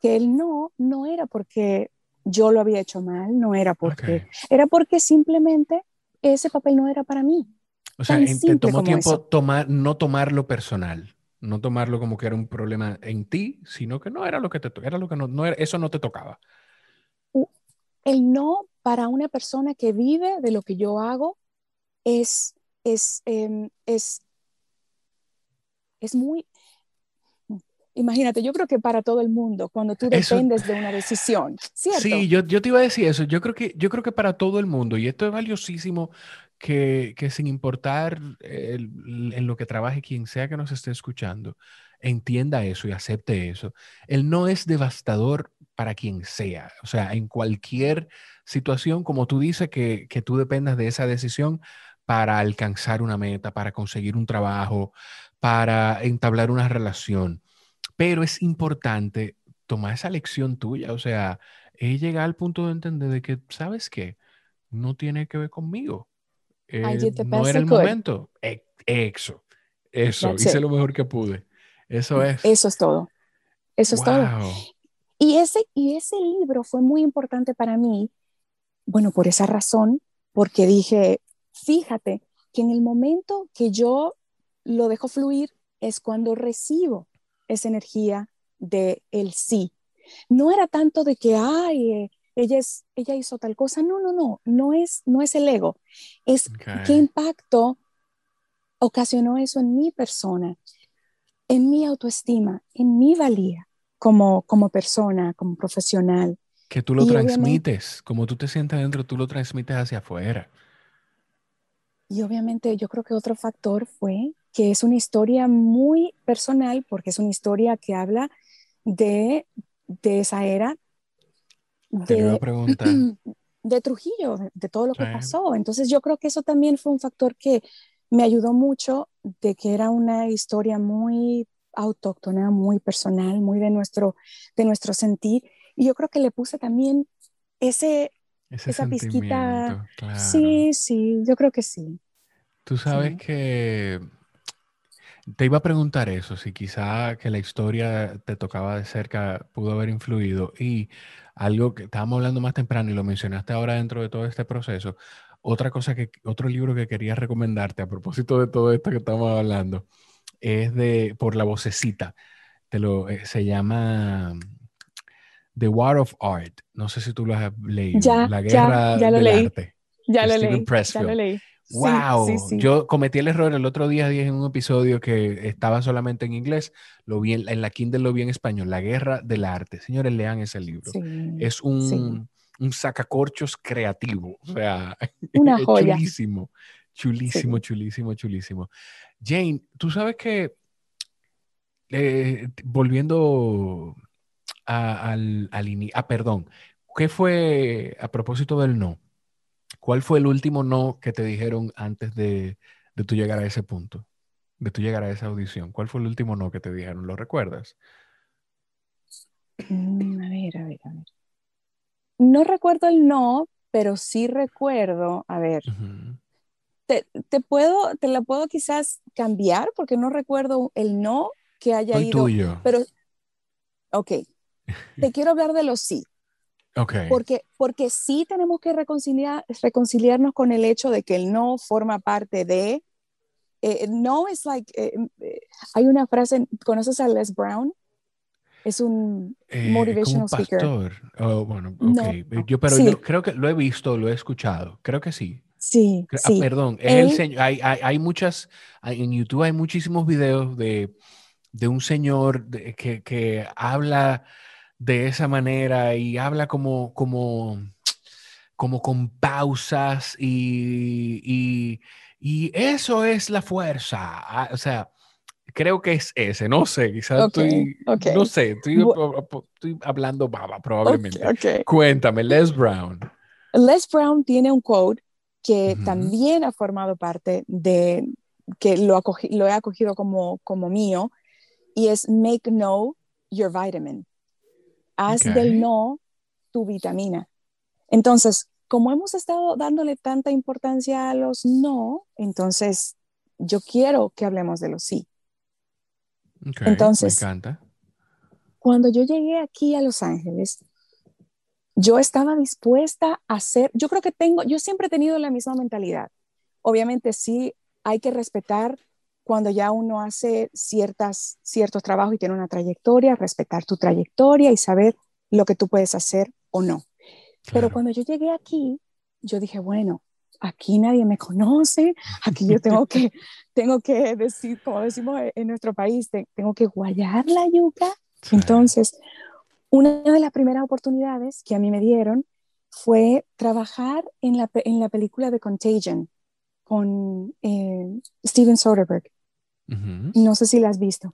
que el no no era porque yo lo había hecho mal, no era porque, era porque simplemente ese papel no era para mí. O sea, te tomó tiempo tomar, no tomarlo personal no tomarlo como que era un problema en ti, sino que no era lo que te era lo que no, no era, eso no te tocaba. El no para una persona que vive de lo que yo hago es es em, es es muy Imagínate, yo creo que para todo el mundo, cuando tú dependes de una decisión, ¿cierto? Sí, yo, yo, te iba a decir eso. Yo creo, que, yo creo que para todo el mundo, y esto es valiosísimo que, sin importar en lo que trabaje quien sea que nos esté escuchando, entienda eso y acepte eso. El no es devastador para quien sea. O sea, en cualquier situación, como tú dices, que, que tú dependas de esa decisión para alcanzar una meta, para conseguir un trabajo, para entablar una relación. Pero es importante tomar esa lección tuya. O sea, es llegar al punto de entender de que, ¿sabes qué? No tiene que ver conmigo eh, no era el momento. Eso, eso, hice lo mejor que pude. Eso es. Eso es todo. Eso es todo. Y ese, y ese libro fue muy importante para mí, bueno, por esa razón, porque dije, fíjate que en el momento que yo lo dejo fluir es cuando recibo esa energía de el sí. No era tanto de que, ay, eh, ella, es, ella hizo tal cosa. No, no, no, no es, no es el ego. Es qué impacto ocasionó eso en mi persona, en mi autoestima, en mi valía como, como persona, como profesional. Que tú lo transmites, como tú te sientes dentro, tú lo transmites hacia afuera. Y obviamente yo creo que otro factor fue que es una historia muy personal, porque es una historia que habla de, de esa era de, de Trujillo, de, todo lo que pasó. Entonces yo creo que eso también fue un factor que me ayudó mucho de que era una historia muy autóctona, muy personal, muy de nuestro, de nuestro sentir. Y yo creo que le puse también ese, esa pizquita. Sí, sí, yo creo que sí. Tú sabes que te iba a preguntar eso, si quizá que la historia te tocaba de cerca pudo haber influido y algo que estábamos hablando más temprano y lo mencionaste ahora dentro de todo este proceso. Otra cosa que, otro libro que quería recomendarte a propósito de todo esto que estamos hablando es de, por la vocecita, te lo, eh, se llama The War of Art. No sé si tú lo has leído. Ya, la guerra ya, lo del leí. arte. Ya lo, leí, ya lo leí. Wow, yo cometí el error el otro día en un episodio que estaba solamente en inglés, lo vi en, la Kindle lo vi en español, La Guerra del Arte. Señores, lean ese libro. es un, un, sacacorchos creativo, o sea, una joya. chulísimo, chulísimo, chulísimo, chulísimo. Jane, tú sabes que eh, volviendo al, al ah, perdón, ¿qué fue a propósito del no? ¿Cuál fue el último no que te dijeron antes de, de tú llegar a ese punto? De tú llegar a esa audición. ¿Cuál fue el último no que te dijeron? ¿Lo recuerdas? Mm, a ver, a ver, a ver. No recuerdo el no, pero sí recuerdo, a ver, te, te, puedo, te la puedo quizás cambiar porque no recuerdo el no que haya el ido. tuyo. Pero, ok, te quiero hablar de los sí. Porque, porque sí tenemos que reconciliar, reconciliarnos con el hecho de que el no forma parte de... Eh, no es like... Eh, eh, hay una frase, ¿conoces a Les Brown? Es un motivational speaker. Oh, bueno, okay. yo, pero yo creo que lo he visto, lo he escuchado. Creo que sí. Sí, ah, perdón, el hay, hay, hay, muchas, en YouTube hay muchísimos videos de, de un señor que, que habla de esa manera y habla como, como, como con pausas y, y, eso es la fuerza. Ah, o sea, creo que es ese, no sé, quizás estoy, no sé, estoy, hablando baba probablemente. Cuéntame, Les Brown. Les Brown tiene un quote que también ha formado parte de, que lo, lo he acogido como, como mío, y es make no your vitamin haz del no tu vitamina. Entonces, como hemos estado dándole tanta importancia a los no, entonces yo quiero que hablemos de los sí. entonces, me encanta. Cuando yo llegué aquí a Los Ángeles, yo estaba dispuesta a hacer, yo creo que tengo, yo siempre he tenido la misma mentalidad. Obviamente sí hay que respetar cuando ya uno hace ciertas, ciertos trabajos y tiene una trayectoria, respetar tu trayectoria y saber lo que tú puedes hacer o no. Pero cuando yo llegué aquí, yo dije, bueno, aquí nadie me conoce, aquí yo tengo que, tengo que decir, como decimos en nuestro país, tengo que guayar la yuca. Entonces, una de las primeras oportunidades que a mí me dieron fue trabajar en la, en la película de Contagion con eh, Steven Soderbergh. No sé si la has visto.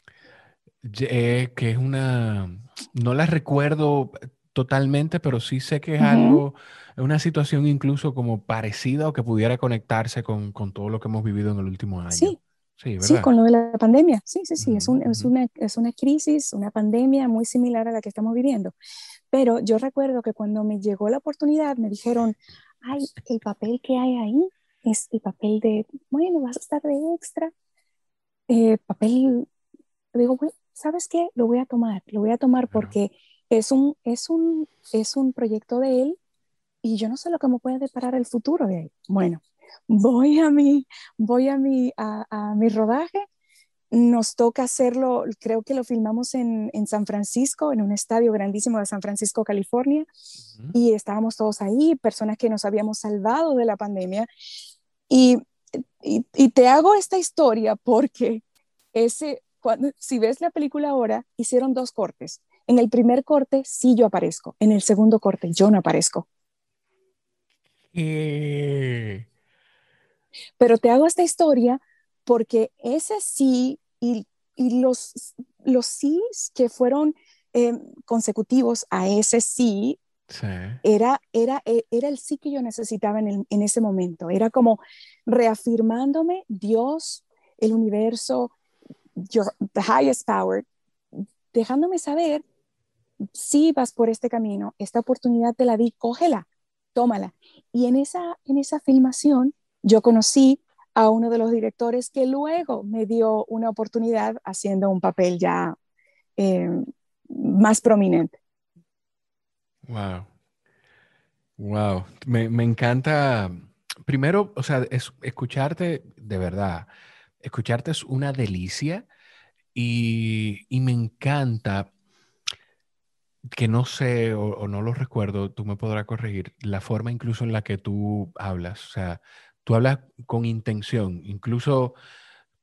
Eh, que es una, no la recuerdo totalmente, pero sí sé que es algo, una situación incluso como parecida o que pudiera conectarse con, con, todo lo que hemos vivido en el último año. Sí. Sí, sí, con lo de la pandemia. Sí, sí, sí. es, un, es, una, es una crisis, una pandemia muy similar a la que estamos viviendo. Pero yo recuerdo que cuando me llegó la oportunidad, me dijeron, ay, el papel que hay ahí es el papel de, bueno, vas a estar de extra, eh, papel, digo, bueno, ¿sabes qué? Lo voy a tomar, lo voy a tomar porque es un, es un, es un proyecto de él y yo no sé lo que me puede deparar el futuro de él. Bueno, voy a mi, voy a mi, a, a mi rodaje, nos toca hacerlo, creo que lo filmamos en, en, San Francisco, en un estadio grandísimo de San Francisco, California, y estábamos todos ahí, personas que nos habíamos salvado de la pandemia, y, y, te hago esta historia porque ese, cuando, si ves la película ahora, hicieron dos cortes. En el primer corte sí yo aparezco, en el segundo corte yo no aparezco. Eh. Pero te hago esta historia porque ese sí y, y los, los sí que fueron eh, consecutivos a ese sí era, era, e, era el sí que yo necesitaba en, en ese momento. Era como reafirmándome Dios, el universo, your, the highest power, dejándome saber si vas por este camino, esta oportunidad te la di, cógela, tómala. Y en esa, en esa filmación yo conocí a uno de los directores que luego me dio una oportunidad haciendo un papel ya eh, más prominente. Wow. Wow. Me, me, encanta. Primero, o sea, es, escucharte de verdad. Escucharte es una delicia y, y me encanta que no sé o, no lo recuerdo, tú me podrás corregir, la forma incluso en la que tú hablas. O sea, tú hablas con intención, incluso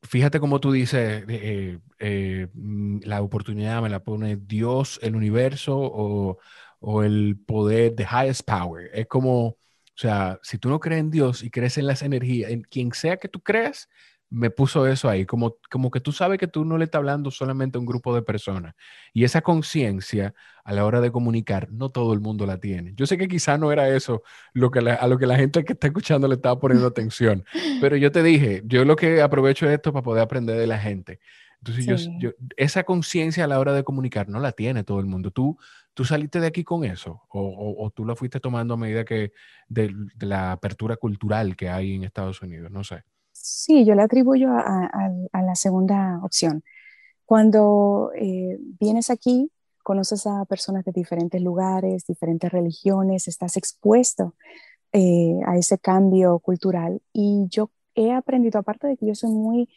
fíjate cómo tú dices, eh, eh, mm, la oportunidad me la pone Dios, el universo o, o, el poder, the highest power. Es como, o sea, si tú no crees en Dios y crees en las energías, en quien sea que tú creas, me puso eso ahí, como, como que tú sabes que tú no le estás hablando solamente a un grupo de personas. Y esa conciencia a la hora de comunicar, no todo el mundo la tiene. Yo sé que quizá no era eso lo que a lo que la gente que está escuchando le estaba poniendo atención, pero yo te dije, yo lo que aprovecho esto para poder aprender de la gente. Entonces, yo, esa conciencia a la hora de comunicar no la tiene todo el mundo. ¿Tú, tú saliste de aquí con eso? ¿O, o, tú la fuiste tomando a medida que de la apertura cultural que hay en Estados Unidos? No sé. Sí, yo le atribuyo a, la segunda opción. Cuando eh, vienes aquí, conoces a personas de diferentes lugares, diferentes religiones, estás expuesto eh, a ese cambio cultural. Y yo he aprendido, aparte de que yo soy muy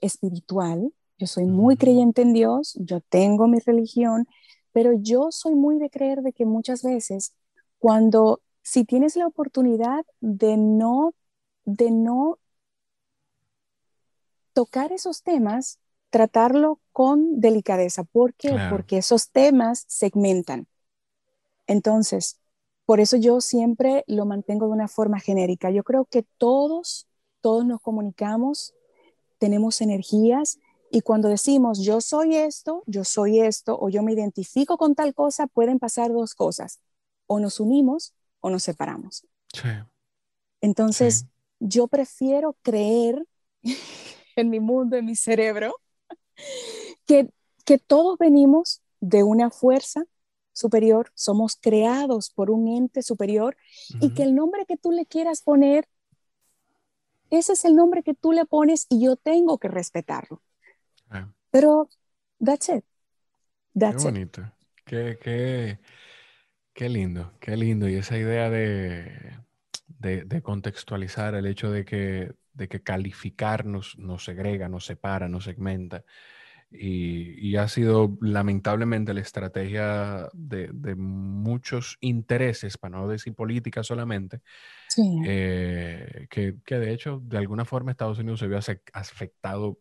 espiritual, yo soy muy creyente en Dios, yo tengo mi religión, pero yo soy muy de creer de que muchas veces cuando, si tienes la oportunidad de no, de no tocar esos temas, tratarlo con delicadeza. ¿Por qué? Porque esos temas segmentan. Entonces, por eso yo siempre lo mantengo de una forma genérica. Yo creo que todos, todos nos comunicamos, tenemos energías y cuando decimos yo soy esto, yo soy esto o yo me identifico con tal cosa, pueden pasar dos cosas. O nos unimos o nos separamos. Entonces, yo prefiero creer en mi mundo, en mi cerebro, que, que todos venimos de una fuerza superior, somos creados por un ente superior y que el nombre que tú le quieras poner, ese es el nombre que tú le pones y yo tengo que respetarlo. Ah. Pero, that's it. That's qué bonito. Qué, qué, qué, lindo, qué lindo. Y esa idea de, de, de contextualizar el hecho de que de que calificarnos nos segrega, nos separa, nos segmenta. Y, ha sido lamentablemente la estrategia de, muchos intereses, para no decir política solamente, eh, que, de hecho de alguna forma Estados Unidos se vio afectado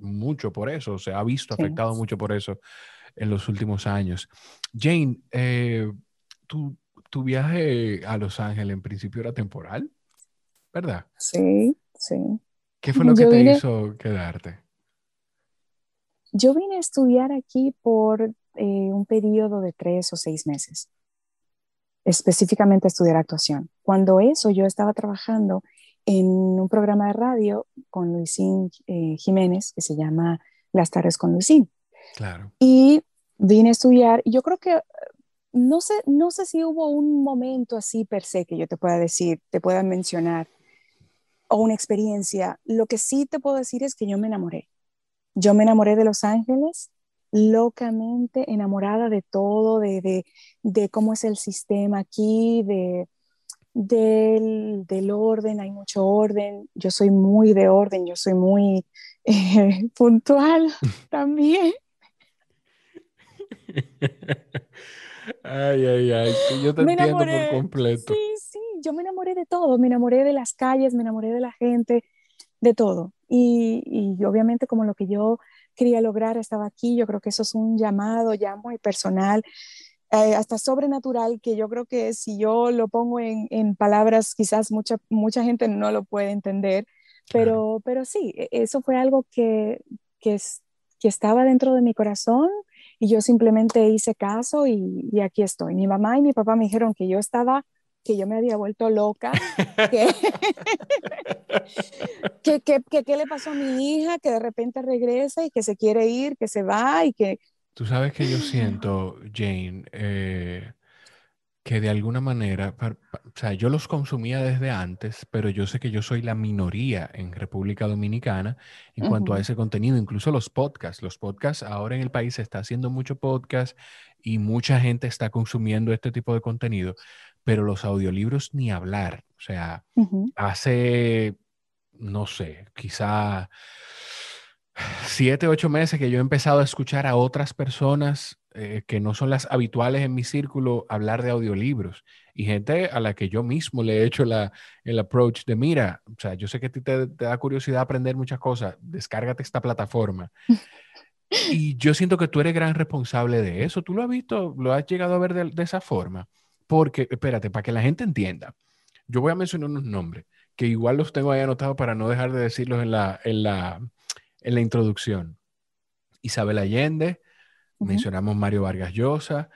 mucho por eso, se ha visto afectado mucho por eso en los últimos años. Jane, eh, tu, tu viaje a Los Ángeles en principio era temporal, ¿verdad? Sí. Sí. ¿Qué fue lo que te hizo quedarte? Yo vine a estudiar aquí por eh, un periodo de tres o seis meses, específicamente a estudiar actuación. Cuando eso yo estaba trabajando en un programa de radio con Luisín eh, Jiménez que se llama Las tardes con Luisín. Claro. Y vine a estudiar, yo creo que no sé, no sé si hubo un momento así per se que yo te pueda decir, te pueda mencionar o una experiencia. Lo que sí te puedo decir es que yo me enamoré. Yo me enamoré de Los Ángeles, locamente enamorada de todo, de, de, cómo es el sistema aquí, de, del, del, orden, hay mucho orden. Yo soy muy de orden, yo soy muy eh, puntual también. Ay, ay, ay, yo te entiendo por completo. Sí, sí, yo me enamoré de todo, me enamoré de las calles, me enamoré de la gente, de todo. Y, y, obviamente como lo que yo quería lograr estaba aquí, yo creo que eso es un llamado ya muy personal, eh, hasta sobrenatural, que yo creo que si yo lo pongo en, en palabras, quizás mucha, mucha gente no lo puede entender, pero, pero sí, e, eso fue algo que, que, que estaba dentro de mi corazón y yo simplemente hice caso y, y, aquí estoy. Mi mamá y mi papá me dijeron que yo estaba que yo me había vuelto loca, que, qué le pasó a mi hija, que de repente regresa y que se quiere ir, que se va y que Tú sabes que yo siento, Jane, eh, que de alguna manera, o sea, yo los consumía desde antes, pero yo sé que yo soy la minoría en República Dominicana en cuanto a ese contenido, incluso los podcasts. Los podcasts, ahora en el país se está haciendo mucho podcast y mucha gente está consumiendo este tipo de contenido, pero los audiolibros ni hablar. O sea, hace, no sé, quizá siete, ocho meses que yo he empezado a escuchar a otras personas eh, que no son las habituales en mi círculo hablar de audiolibros y gente a la que yo mismo le he hecho la, el approach de, mira, o sea, yo sé que a ti te, da curiosidad aprender muchas cosas, descárgate esta plataforma. y yo siento que tú eres gran responsable de eso. ¿Tú lo has visto? ¿Lo has llegado a ver de, de esa forma? Porque, espérate, para que la gente entienda, yo voy a mencionar unos nombres que igual los tengo ahí anotados para no dejar de decirlos en la, en la, en la introducción. Isabel Allende, mencionamos Mario Vargas Llosa,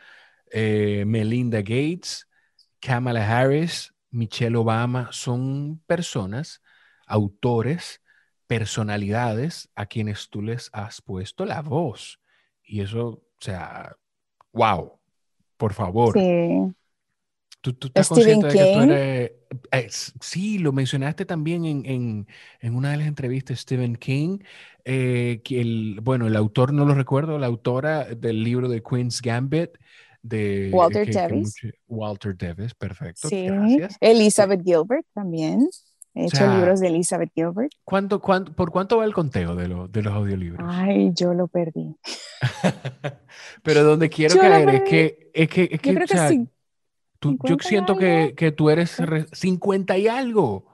eh, Melinda Gates, Kamala Harris, Michelle Obama, son personas, autores, personalidades a quienes tú les has puesto la voz. Y eso, o sea, wow, por favor. Sí. ¿Tú, estás consciente de que tú eres... Eh, sí, lo mencionaste también en, una de las entrevistas, Stephen King, eh, que el, bueno, el autor no lo recuerdo, la autora del libro de Queen's Gambit, de Walter Davis. Walter Davis, perfecto. Sí, gracias. Elizabeth Gilbert también. He hecho libros de Elizabeth Gilbert. ¿cuánto, ¿Por cuánto va el conteo de, de los audiolibros? Ay, yo lo perdí. Pero donde quiero caer es que, es que, es que, yo creo que sí yo siento que, que, tú eres 50 y algo.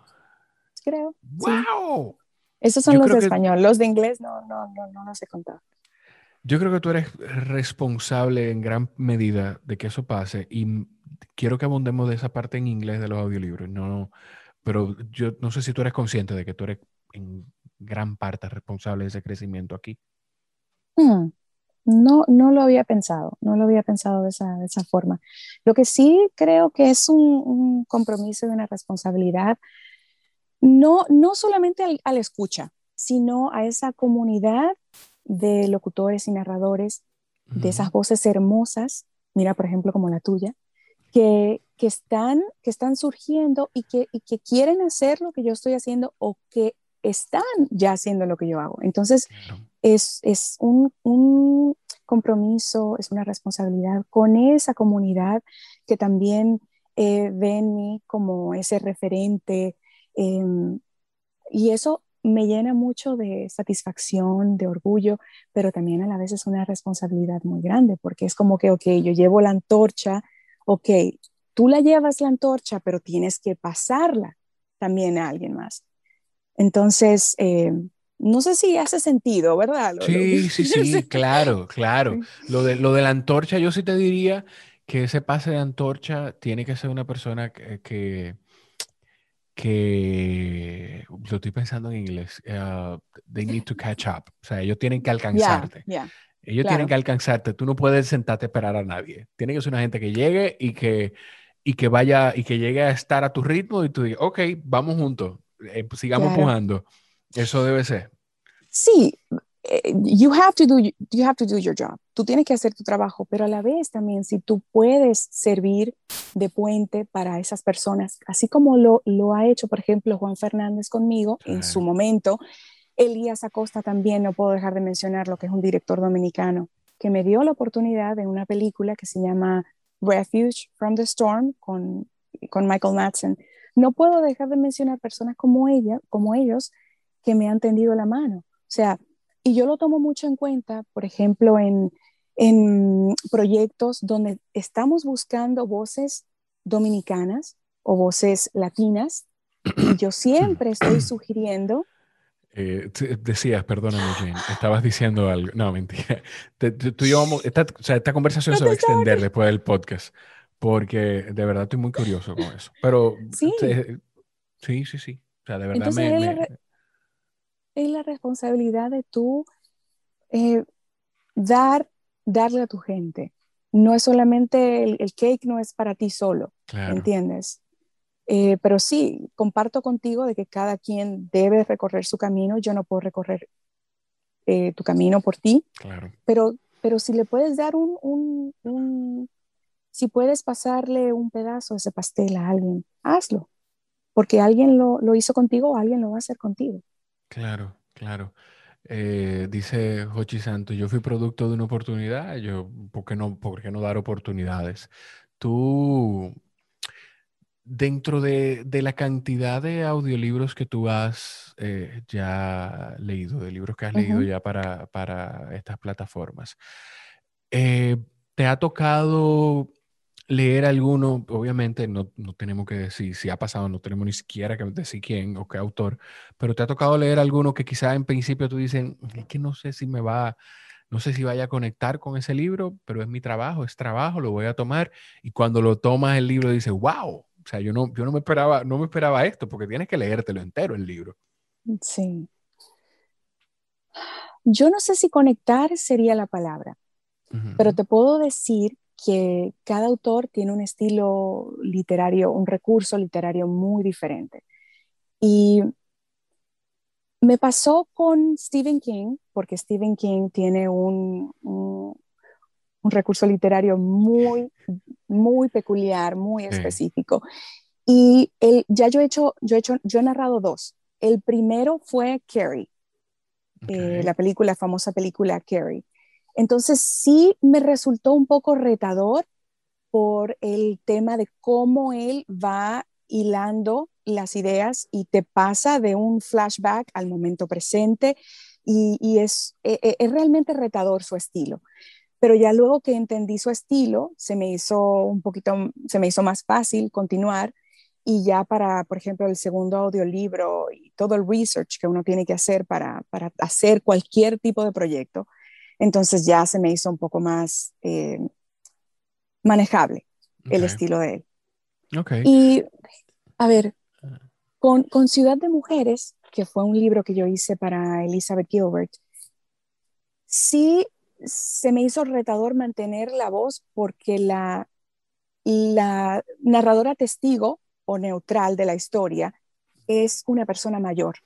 Creo. ¡Wow! Esos son los de español. Los de inglés no, no, no, no los he contado. Yo creo que tú eres responsable en gran medida de que eso pase y quiero que abundemos de esa parte en inglés de los audiolibros. No, pero yo no sé si tú eres consciente de que tú eres en gran parte responsable de ese crecimiento aquí. Mm. No, no lo había pensado, no lo había pensado de esa, de esa forma. Lo que sí creo que es un, compromiso y una responsabilidad, no, no solamente al, escucha, sino a esa comunidad de locutores y narradores, de esas voces hermosas, mira, por ejemplo, como la tuya, que, que, están, que están surgiendo y que, y que quieren hacer lo que yo estoy haciendo o que están ya haciendo lo que yo hago. Entonces, es, es un, un, compromiso, es una responsabilidad con esa comunidad que también eh, ve en mí como ese referente. Em, y eso me llena mucho de satisfacción, de orgullo, pero también a la vez es una responsabilidad muy grande, porque es como que, ok, yo llevo la antorcha, ok, tú la llevas la antorcha, pero tienes que pasarla también a alguien más. Entonces, eh, no sé si hace sentido, ¿verdad? sí, sí, sí, claro, claro. Lo de, lo de la antorcha, yo sí te diría que ese pase de antorcha tiene que ser una persona que, que, lo estoy pensando en inglés, uh, they need to catch up, o sea, ellos tienen que alcanzarte. Ellos tienen que alcanzarte, tú no puedes sentarte a esperar a nadie. Tiene que ser una gente que llegue y que, y que vaya y que llegue a estar a tu ritmo y tú digas, ok, vamos juntos, eh, pues, sigamos empujando. Eso debe ser. Sí, eh, you have to do you have to do your job. Tú tienes que hacer tu trabajo, pero a la vez también si tú puedes servir de puente para esas personas, así como lo, lo ha hecho, por ejemplo, Juan Fernández conmigo en su momento, Elías Acosta también, no puedo dejar de mencionar lo que es un director dominicano, que me dio la oportunidad de una película que se llama Refuge from the Storm con, con Michael Madsen. No puedo dejar de mencionar personas como ella, como ellos, que me han tendido la mano. O sea, y yo lo tomo mucho en cuenta, por ejemplo, en, en proyectos donde estamos buscando voces dominicanas o voces latinas, y yo siempre estoy sugiriendo eh, decías, perdóname, Jane, estabas diciendo algo. No, mentira. tú y yo vamos, esta, o sea, esta conversación se va a extender después del podcast porque de verdad estoy muy curioso con eso. Pero sí, sí, sí, sí. O sea, de verdad me, Es, la responsabilidad de tú eh, dar, darle a tu gente. No es solamente el, cake, no es para ti solo, ¿entiendes? Eh, pero sí, comparto contigo de que cada quien debe recorrer su camino. Yo no puedo recorrer eh, tu camino por ti, claro. pero pero si le puedes dar un, un, un, si puedes pasarle un pedazo de ese pastel a alguien, hazlo, porque alguien lo, lo hizo contigo o alguien lo va a hacer contigo. Claro, claro. Eh, dice Jochi Santos, yo fui producto de una oportunidad, yo, ¿por qué no, por qué no dar oportunidades? Tú, dentro de, de, la cantidad de audiolibros que tú has eh, ya leído, de libros que has leído ya para, para, estas plataformas, eh, ¿te ha tocado leer alguno, obviamente no, no, tenemos que decir si ha pasado, no tenemos ni siquiera que decir quién o qué autor, pero te ha tocado leer alguno que quizá en principio tú dices, es que no sé si me va, no sé si vaya a conectar con ese libro, pero es mi trabajo, es trabajo, lo voy a tomar. Y cuando lo tomas el libro dices, wow, o sea, yo no, yo no me esperaba, no me esperaba esto, porque tienes que leértelo entero el libro. Sí. Yo no sé si conectar sería la palabra, pero te puedo decir que cada autor tiene un estilo literario, un recurso literario muy diferente. Y me pasó con Stephen King, porque Stephen King tiene un, un, recurso literario muy, muy peculiar, muy específico. Y el, ya yo he, hecho, yo, he hecho, yo he narrado dos. El primero fue Carrie, eh, la película, famosa película Carrie. Entonces sí me resultó un poco retador por el tema de cómo él va hilando las ideas y te pasa de un flashback al momento presente y, es, e, e, es, realmente retador su estilo. Pero ya luego que entendí su estilo, se me hizo un poquito, se me hizo más fácil continuar y ya para, por ejemplo, el segundo audiolibro y todo el research que uno tiene que hacer para, para hacer cualquier tipo de proyecto, entonces ya se me hizo un poco más eh, manejable el estilo de él. Y, a ver, con, con, Ciudad de Mujeres, que fue un libro que yo hice para Elizabeth Gilbert, sí se me hizo retador mantener la voz porque la, la narradora testigo o neutral de la historia es una persona mayor.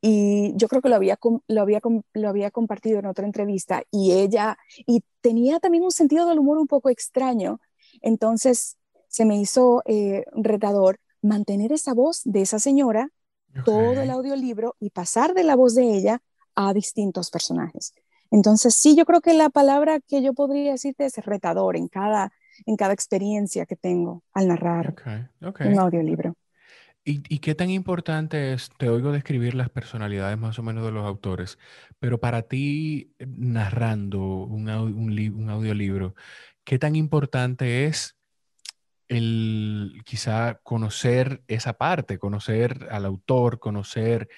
Y yo creo que lo había, lo, había, lo había compartido en otra entrevista y ella, y tenía también un sentido del humor un poco extraño. Entonces se me hizo eh, retador mantener esa voz de esa señora, todo el audiolibro y pasar de la voz de ella a distintos personajes. Entonces sí, yo creo que la palabra que yo podría decirte es retador en cada, en cada experiencia que tengo al narrar un audiolibro. ¿Y, qué tan importante es, te oigo describir las personalidades más o menos de los autores, pero para ti eh, narrando un, un, audiolibro, ¿qué tan importante es el quizá conocer esa parte, conocer al autor, conocer,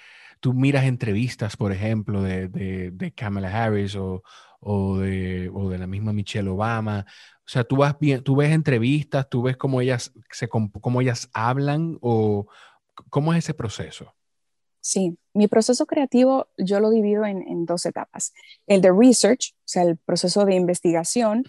tú miras entrevistas, por ejemplo, de, de, de Kamala Harris o, o, de, o de la misma Michelle Obama, o sea, tú, vas bien, tú ves entrevistas, tú ves cómo ellas, se, cómo ellas hablan o cómo es ese proceso. Sí, mi proceso creativo yo lo divido en, dos etapas. El de research, o sea, el proceso de investigación,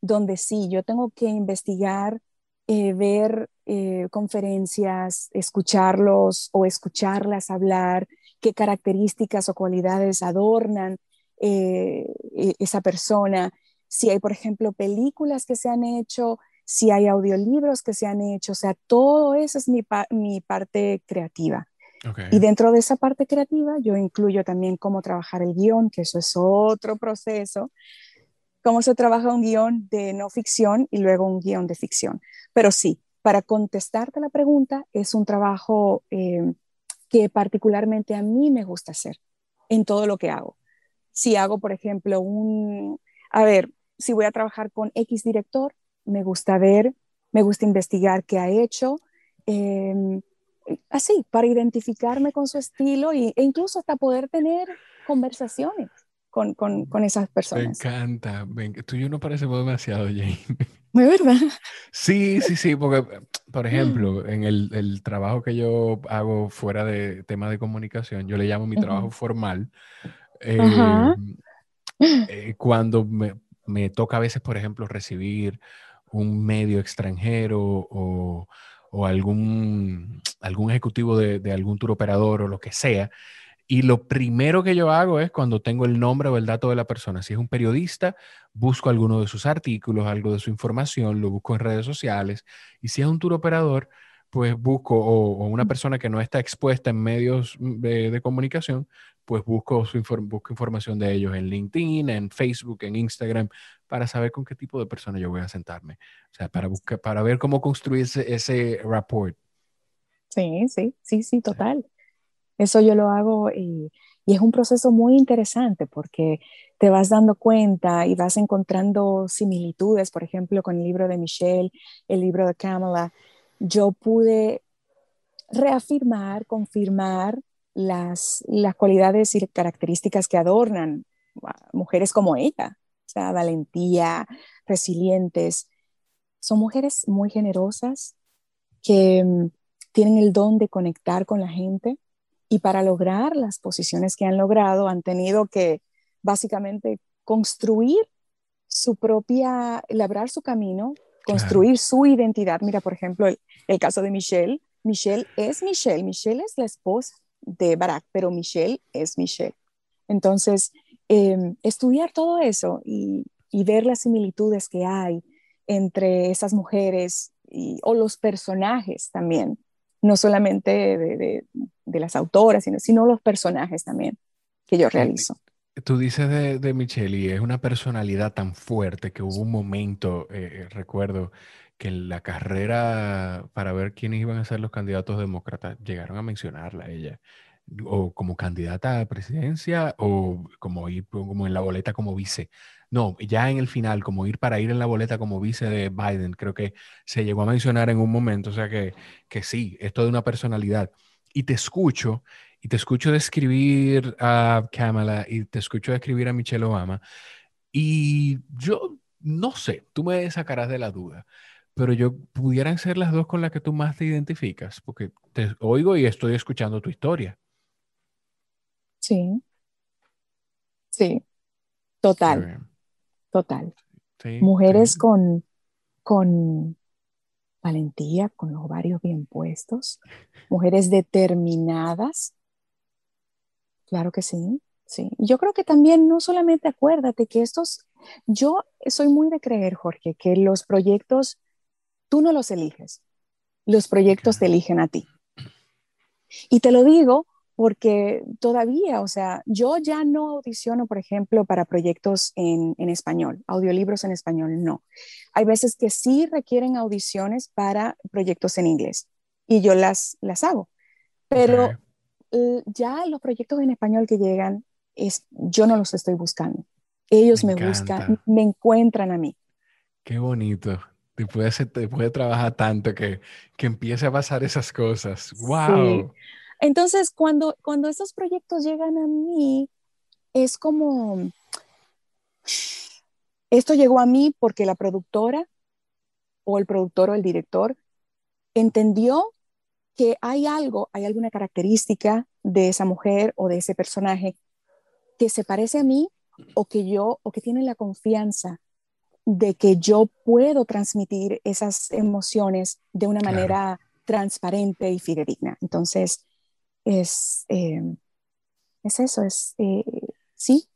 donde sí, yo tengo que investigar, eh, ver eh, conferencias, escucharlos o escucharlas hablar, qué características o cualidades adornan eh, e, esa persona, si hay, por ejemplo, películas que se han hecho, si hay audiolibros que se han hecho, o sea, todo eso es mi, mi parte creativa. Y dentro de esa parte creativa yo incluyo también cómo trabajar el guion, que eso es otro proceso, cómo se trabaja un guion de no ficción y luego un guion de ficción. Pero sí, para contestarte la pregunta, es un trabajo eh, que particularmente a mí me gusta hacer en todo lo que hago. Si hago, por ejemplo, un, a ver, si voy a trabajar con X director, me gusta ver, me gusta investigar qué ha hecho, em, así, para identificarme con su estilo e incluso hasta poder tener conversaciones con, con, con esas personas. Me encanta, tú y yo no parecemos demasiado, Jane. ¿De verdad? Sí, sí, sí, porque, por ejemplo, en el, el, trabajo que yo hago fuera de tema de comunicación, yo le llamo mi trabajo formal. Eh, eh, cuando me, me, toca a veces, por ejemplo, recibir un medio extranjero o, o algún, algún ejecutivo de, de, algún tour operador o lo que sea, Y lo primero que yo hago es cuando tengo el nombre o el dato de la persona. Si es un periodista, busco alguno de sus artículos, algo de su información, lo busco en redes sociales. Y si es un tour operador, pues busco, o, una persona que no está expuesta en medios de, comunicación, pues busco, su busco información de ellos en LinkedIn, en Facebook, en Instagram, para saber con qué tipo de persona yo voy a sentarme. O sea, para, buscar, para ver cómo construir ese, ese rapport. Sí, sí, sí, sí, total. Eso yo lo hago y, y, es un proceso muy interesante porque te vas dando cuenta y vas encontrando similitudes, por ejemplo, con el libro de Michelle, el libro de Kamala. Yo pude reafirmar, confirmar las, las cualidades y características que adornan a mujeres como ella, o sea, valentía, resilientes. Son mujeres muy generosas que mm, tienen el don de conectar con la gente y para lograr las posiciones que han logrado han tenido que básicamente construir su propia, labrar su camino, construir su identidad. Mira, por ejemplo, el, el, caso de Michelle. Michelle es Michelle. Michelle es la esposa de Barack, pero Michelle es Michelle. Entonces, em, estudiar todo eso y, y, ver las similitudes que hay entre esas mujeres y, o los personajes también no solamente de, las autoras, sino, sino, los personajes también que yo realizo. Tú dices de, de Michelle y es una personalidad tan fuerte que hubo un momento, eh, eh, recuerdo, que en la carrera para ver quiénes iban a ser los candidatos demócratas, llegaron a mencionarla ella, o como candidata a presidencia, o como, ir, como en la boleta como vice. No, ya en el final, como ir para ir en la boleta como vice de Biden, creo que se llegó a mencionar en un momento, o sea que, que sí, esto de una personalidad. Y te escucho, y te escucho describir a Kamala, y te escucho describir a Michelle Obama, y yo no sé, tú me sacarás de la duda, pero yo pudieran ser las dos con las que tú más te identificas, porque te oigo y estoy escuchando tu historia. Sí, sí, total total. Mujeres Con, con valentía, con los ovarios bien puestos, mujeres determinadas. Claro que sí, sí. Yo creo que también no solamente acuérdate que estos, yo soy muy de creer, Jorge, que los proyectos, tú no los eliges, los proyectos te eligen a ti. Y te lo digo porque todavía, o sea, yo ya no audiciono, por ejemplo, para proyectos en, español, audiolibros en español, no. Hay veces que sí requieren audiciones para proyectos en inglés y yo las, las hago, pero ya los proyectos en español que llegan, es, yo no los estoy buscando. Ellos me, buscan, me encuentran a mí. Qué bonito. Te puede, te puede trabajar tanto que, que empiece a pasar esas cosas. ¡Wow! Entonces, cuando, cuando estos proyectos llegan a mí, es como, esto llegó a mí porque la productora o el productor o el director entendió que hay algo, hay alguna característica de esa mujer o de ese personaje que se parece a mí o que yo o que tiene la confianza de que yo puedo transmitir esas emociones de una manera transparente y fidedigna. Entonces, es, eh, es eso, es, eh, sí,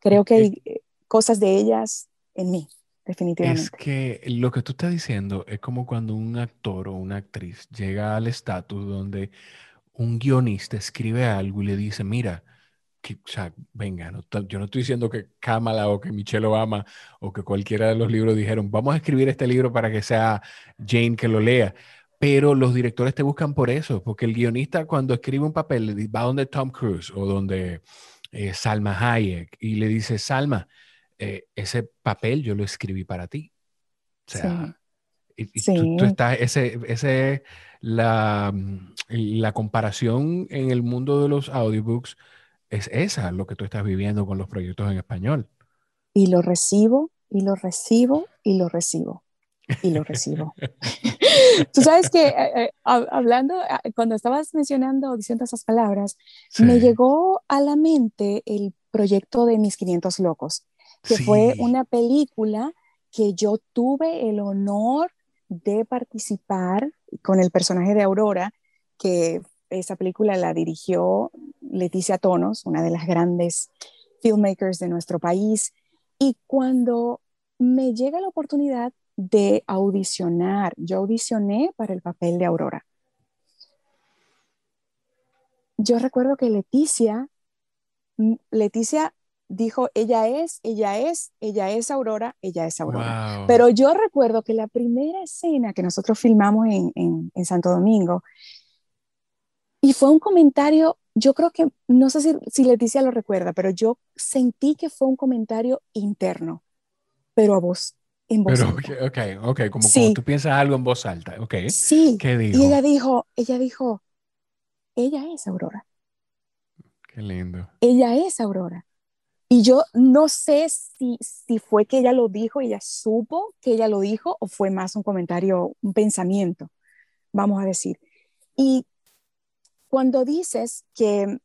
creo que hay eh, cosas de ellas en mí, definitivamente. Es que lo que tú estás diciendo es como cuando un actor o una actriz llega al estatus donde un guionista escribe algo y le dice, mira, que, o sea, venga, yo no estoy diciendo que Kamala o que Michelle Obama o que cualquiera de los libros dijeron, vamos a escribir este libro para que sea Jane que lo lea pero los directores te buscan por eso, porque el guionista cuando escribe un papel va donde Tom Cruise o donde eh, Salma Hayek y le dice, Salma, eh, ese papel yo lo escribí para ti. O sea, tú, estás, ese, ese, la, la comparación en el mundo de los audiobooks es esa, lo que tú estás viviendo con los proyectos en español. Y lo recibo, y lo recibo, y lo recibo, y lo recibo. Tú sabes que eh, eh, hablando, eh, cuando estabas mencionando, diciendo esas palabras, me llegó a la mente el proyecto de Mis 500 Locos, que fue una película que yo tuve el honor de participar con el personaje de Aurora, que esa película la dirigió Leticia Tonos, una de las grandes filmmakers de nuestro país. Y cuando me llega la oportunidad de audicionar, yo audicioné para el papel de Aurora. Yo recuerdo que Leticia, Leticia dijo, ella es, ella es, ella es Aurora, ella es Aurora. Pero yo recuerdo que la primera escena que nosotros filmamos en, en, Santo Domingo, y fue un comentario, yo creo que, no sé si, si, Leticia lo recuerda, pero yo sentí que fue un comentario interno, pero a voz, en voz alta. Ok, ok, como cuando tú piensas algo en voz alta, ok. Sí, ¿Qué dijo? y ella dijo, ella dijo, ella es Aurora. Qué lindo. Ella es Aurora. Y yo no sé si, si fue que ella lo dijo, ella supo que ella lo dijo o fue más un comentario, un pensamiento, vamos a decir. Y cuando dices que,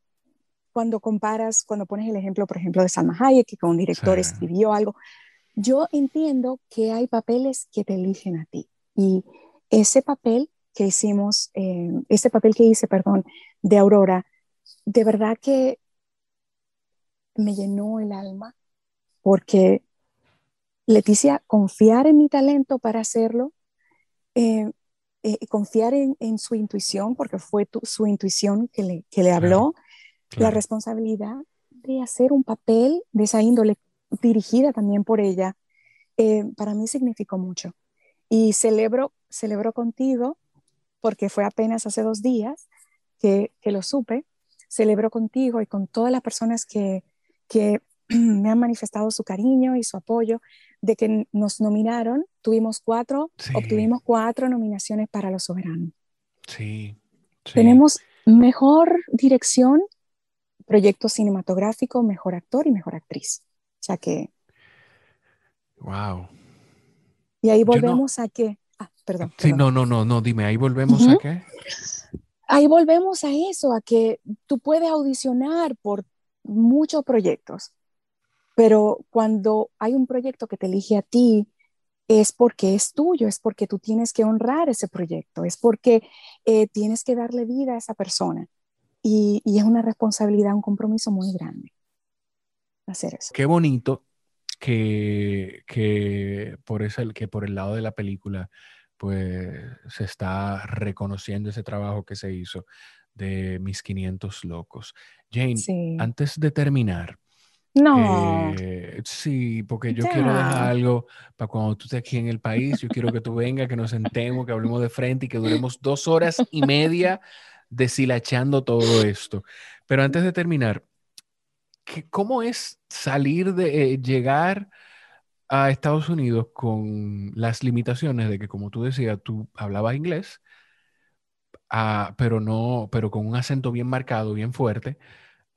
cuando comparas, cuando pones el ejemplo, por ejemplo, de Salma Hayek, que con un director escribió algo, yo entiendo que hay papeles que te eligen a ti. Y ese papel que hicimos, eh, ese papel que hice, perdón, de Aurora, de verdad que me llenó el alma porque Leticia, confiar en mi talento para hacerlo, eh, eh, confiar en, su intuición, porque fue su intuición que le, que le habló, la responsabilidad de hacer un papel de esa índole dirigida también por ella, eh, para mí significó mucho. Y celebro, celebro contigo, porque fue apenas hace dos días que, que lo supe, celebro contigo y con todas las personas que, que me han manifestado su cariño y su apoyo, de que nos nominaron, tuvimos cuatro, obtuvimos cuatro nominaciones para Los Soberanos. Sí, Tenemos mejor dirección, proyecto cinematográfico, mejor actor y mejor actriz. O sea que... Wow. Y ahí volvemos a que... Ah, perdón. Sí, no, no, no, no, dime, ahí volvemos a qué. Ahí volvemos a eso, a que tú puedes audicionar por muchos proyectos, pero cuando hay un proyecto que te elige a ti, es porque es tuyo, es porque tú tienes que honrar ese proyecto, es porque eh, tienes que darle vida a esa persona. Y, es una responsabilidad, un compromiso muy grande hacer eso. Qué bonito que, que, por ese, que por el lado de la película, pues se está reconociendo ese trabajo que se hizo de mis 500 locos. Jane, antes de terminar, no. Eh, sí, porque yo quiero dejar algo para cuando tú estés aquí en el país. Yo quiero que tú vengas, que nos sentemos, que hablemos de frente y que duremos dos horas y media deshilachando todo esto. Pero antes de terminar, ¿cómo es salir de eh, llegar a Estados Unidos con las limitaciones de que, como tú decías, tú hablabas inglés, ah, pero no, pero con un acento bien marcado, bien fuerte?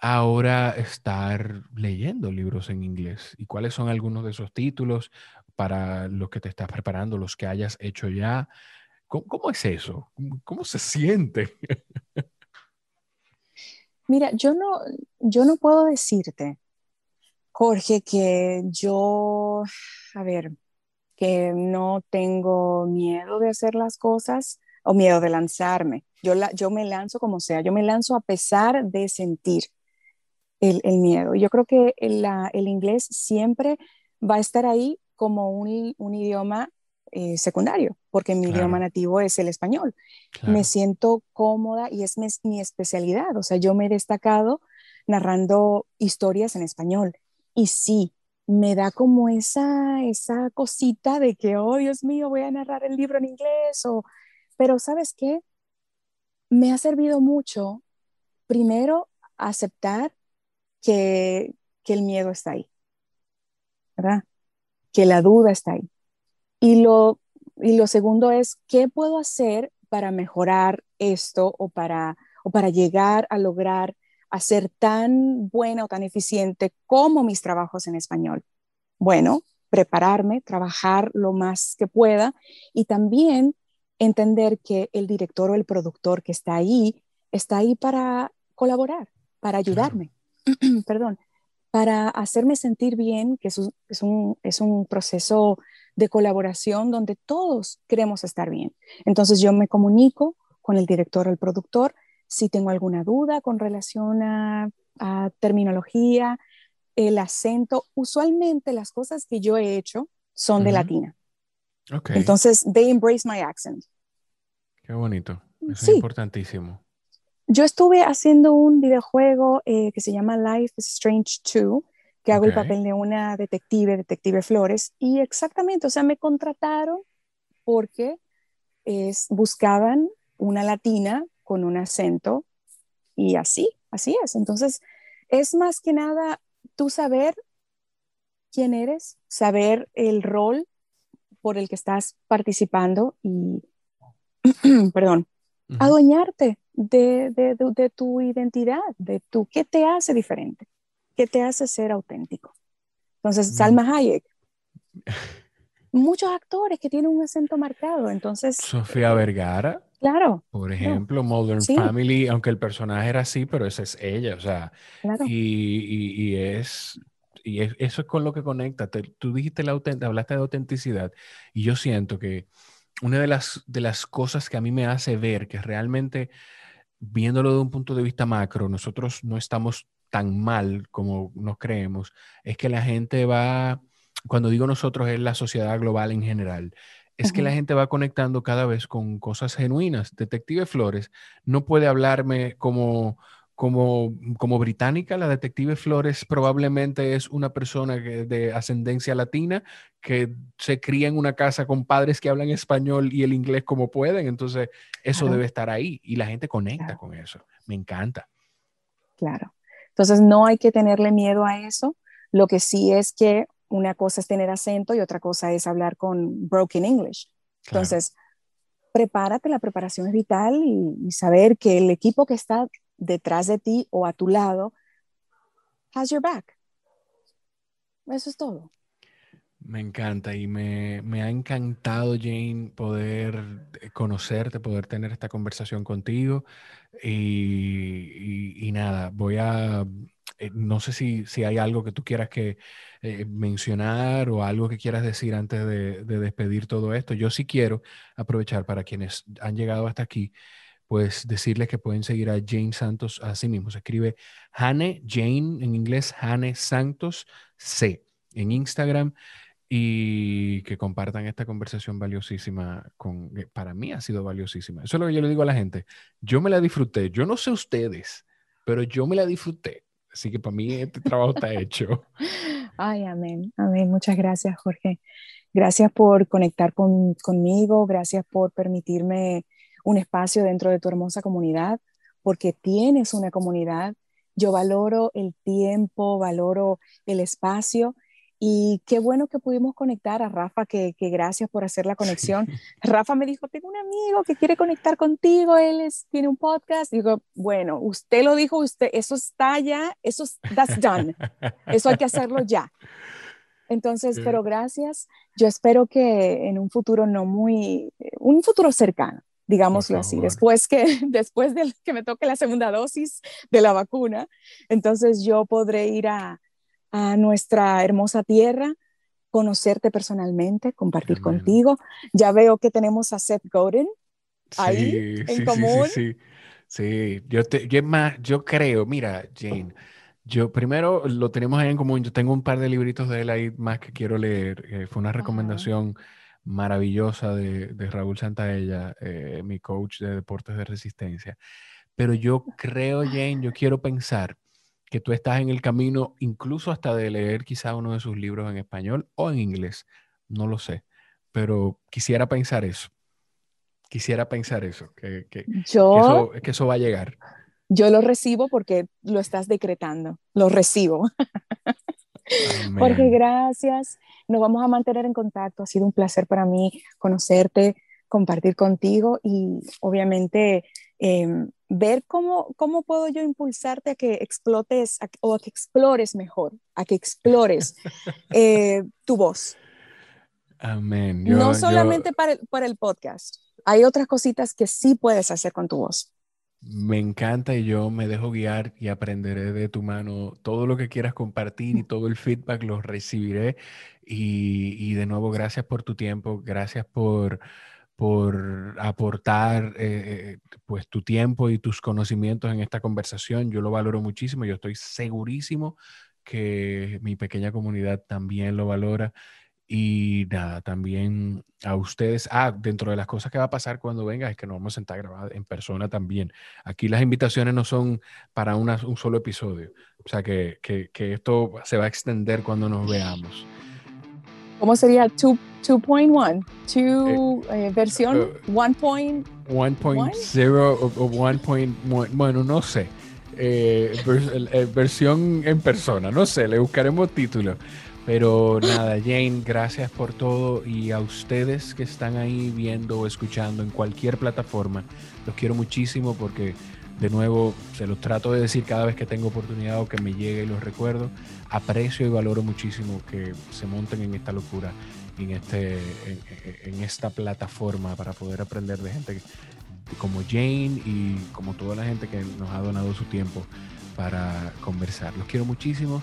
Ahora estar leyendo libros en inglés y cuáles son algunos de esos títulos para los que te estás preparando, los que hayas hecho ya. ¿Cómo, es eso? ¿Cómo, se siente? Mira, yo no, yo no puedo decirte, Jorge, que yo, a ver, que no tengo miedo de hacer las cosas o miedo de lanzarme. Yo, la, yo me lanzo como sea, yo me lanzo a pesar de sentir el, el miedo. Yo creo que el, el, inglés siempre va a estar ahí como un, un idioma eh, secundario, porque mi idioma nativo es el español. Me siento cómoda y es mi, mi, especialidad. O sea, yo me he destacado narrando historias en español. Y sí, me da como esa, esa cosita de que, oh Dios mío, voy a narrar el libro en inglés. O... Pero sabes qué? Me ha servido mucho, primero, aceptar que, el miedo está ahí, ¿verdad? Que la duda está ahí. Y lo, y lo segundo es, ¿qué puedo hacer para mejorar esto o para, o para llegar a lograr hacer tan buena o tan eficiente como mis trabajos en español? Bueno, prepararme, trabajar lo más que pueda y también entender que el director o el productor que está ahí está ahí para colaborar, para ayudarme. perdón, para hacerme sentir bien, que es un, es, un, es un, proceso de colaboración donde todos queremos estar bien. Entonces yo me comunico con el director o el productor si tengo alguna duda con relación a, terminología, el acento. Usualmente las cosas que yo he hecho son de latina. Entonces, they embrace my accent. Qué bonito. Eso es importantísimo. Yo estuve haciendo un videojuego eh, que se llama Life is Strange 2, que hago el papel de una detective, detective Flores, y exactamente, o sea, me contrataron porque es, buscaban una latina con un acento y así, así es. Entonces, es más que nada tú saber quién eres, saber el rol por el que estás participando y, perdón, adueñarte de, de, de, tu identidad, de tu, qué te hace diferente, qué te hace ser auténtico. Entonces, mm. Salma Hayek, muchos actores que tienen un acento marcado, entonces... Sofía Vergara. Claro. Por ejemplo, Modern Family, aunque el personaje era así, pero esa es ella, o sea, y, y, es, y eso es con lo que conecta. tú dijiste la hablaste de autenticidad, y yo siento que una de las, de las cosas que a mí me hace ver que realmente, viéndolo de un punto de vista macro, nosotros no estamos tan mal como nos creemos, es que la gente va, cuando digo nosotros, es la sociedad global en general, es que la gente va conectando cada vez con cosas genuinas. Detective Flores no puede hablarme como como, como británica, la detective Flores probablemente es una persona de ascendencia latina que se cría en una casa con padres que hablan español y el inglés como pueden. Entonces, eso debe estar ahí y la gente conecta con eso. Me encanta. Claro. Entonces, no hay que tenerle miedo a eso. Lo que sí es que una cosa es tener acento y otra cosa es hablar con broken English. Entonces, prepárate, la preparación es vital y, saber que el equipo que está detrás de ti o a tu lado has your back. Eso es todo. Me encanta y me, ha encantado, Jane, poder conocerte, poder tener esta conversación contigo. Y, nada, voy a, eh, no sé si, si, hay algo que tú quieras que eh, mencionar o algo que quieras decir antes de, de despedir todo esto. Yo sí quiero aprovechar para quienes han llegado hasta aquí pues decirles que pueden seguir a Jane Santos así mismo. Se escribe Hane, Jane en inglés, Hane Santos C en Instagram y que compartan esta conversación valiosísima con, para mí ha sido valiosísima. Eso es lo que yo le digo a la gente. Yo me la disfruté. Yo no sé ustedes, pero yo me la disfruté. Así que para mí este trabajo está hecho. Ay, amén, amén. Muchas gracias, Jorge. Gracias por conectar con, conmigo. Gracias por permitirme un espacio dentro de tu hermosa comunidad, porque tienes una comunidad. Yo valoro el tiempo, valoro el espacio y qué bueno que pudimos conectar a Rafa, que, gracias por hacer la conexión. Rafa me dijo, tengo un amigo que quiere conectar contigo, él es, tiene un podcast. Digo, bueno, usted lo dijo, usted, eso está ya, eso that's done. Eso hay que hacerlo ya. Entonces, pero gracias. Yo espero que en un futuro no muy, un futuro cercano, digámoslo así, después que, después de que me toque la segunda dosis de la vacuna, entonces yo podré ir a, a nuestra hermosa tierra, conocerte personalmente, compartir contigo. Ya veo que tenemos a Seth Godin ahí en común. Sí, sí, yo, te, yo, más, yo creo, mira, Jane, yo primero lo tenemos ahí en común. Yo tengo un par de libritos de él ahí más que quiero leer. Eh, fue una recomendación maravillosa de, de Raúl Santaella, eh, mi coach de deportes de resistencia. Pero yo creo, Jane, yo quiero pensar que tú estás en el camino incluso hasta de leer quizá uno de sus libros en español o en inglés. No lo sé, pero quisiera pensar eso. Quisiera pensar eso, que, que, eso, que eso va a llegar. Yo lo recibo porque lo estás decretando, lo recibo. Porque gracias. Nos vamos a mantener en contacto. Ha sido un placer para mí conocerte, compartir contigo y obviamente em, ver cómo, cómo puedo yo impulsarte a que explotes o a que explores mejor, a que explores eh, tu voz. Amén. no solamente para, el, para el podcast, hay otras cositas que sí puedes hacer con tu voz. Me encanta y yo me dejo guiar y aprenderé de tu mano todo lo que quieras compartir y todo el feedback lo recibiré. Y, y de nuevo, gracias por tu tiempo, gracias por, por aportar eh, pues tu tiempo y tus conocimientos en esta conversación. Yo lo valoro muchísimo. Yo estoy segurísimo que mi pequeña comunidad también lo valora. Y nada, también a ustedes. Ah, dentro de las cosas que va a pasar cuando venga es que nos vamos a sentar grabados en persona también. Aquí las invitaciones no son para un solo episodio. O sea que, que, que, esto se va a extender cuando nos veamos. ¿Cómo sería 2.1? Eh, eh, versión 1.0 o, 1.1. Bueno, no sé. Eh, versión en persona, no sé, le buscaremos título. Pero nada, Jane, gracias por todo y a ustedes que están ahí viendo o escuchando en cualquier plataforma, los quiero muchísimo porque de nuevo se los trato de decir cada vez que tengo oportunidad o que me llegue y los recuerdo. Aprecio y valoro muchísimo que se monten en esta locura, en, este, en, esta plataforma para poder aprender de gente como Jane y como toda la gente que nos ha donado su tiempo para conversar. Los quiero muchísimo.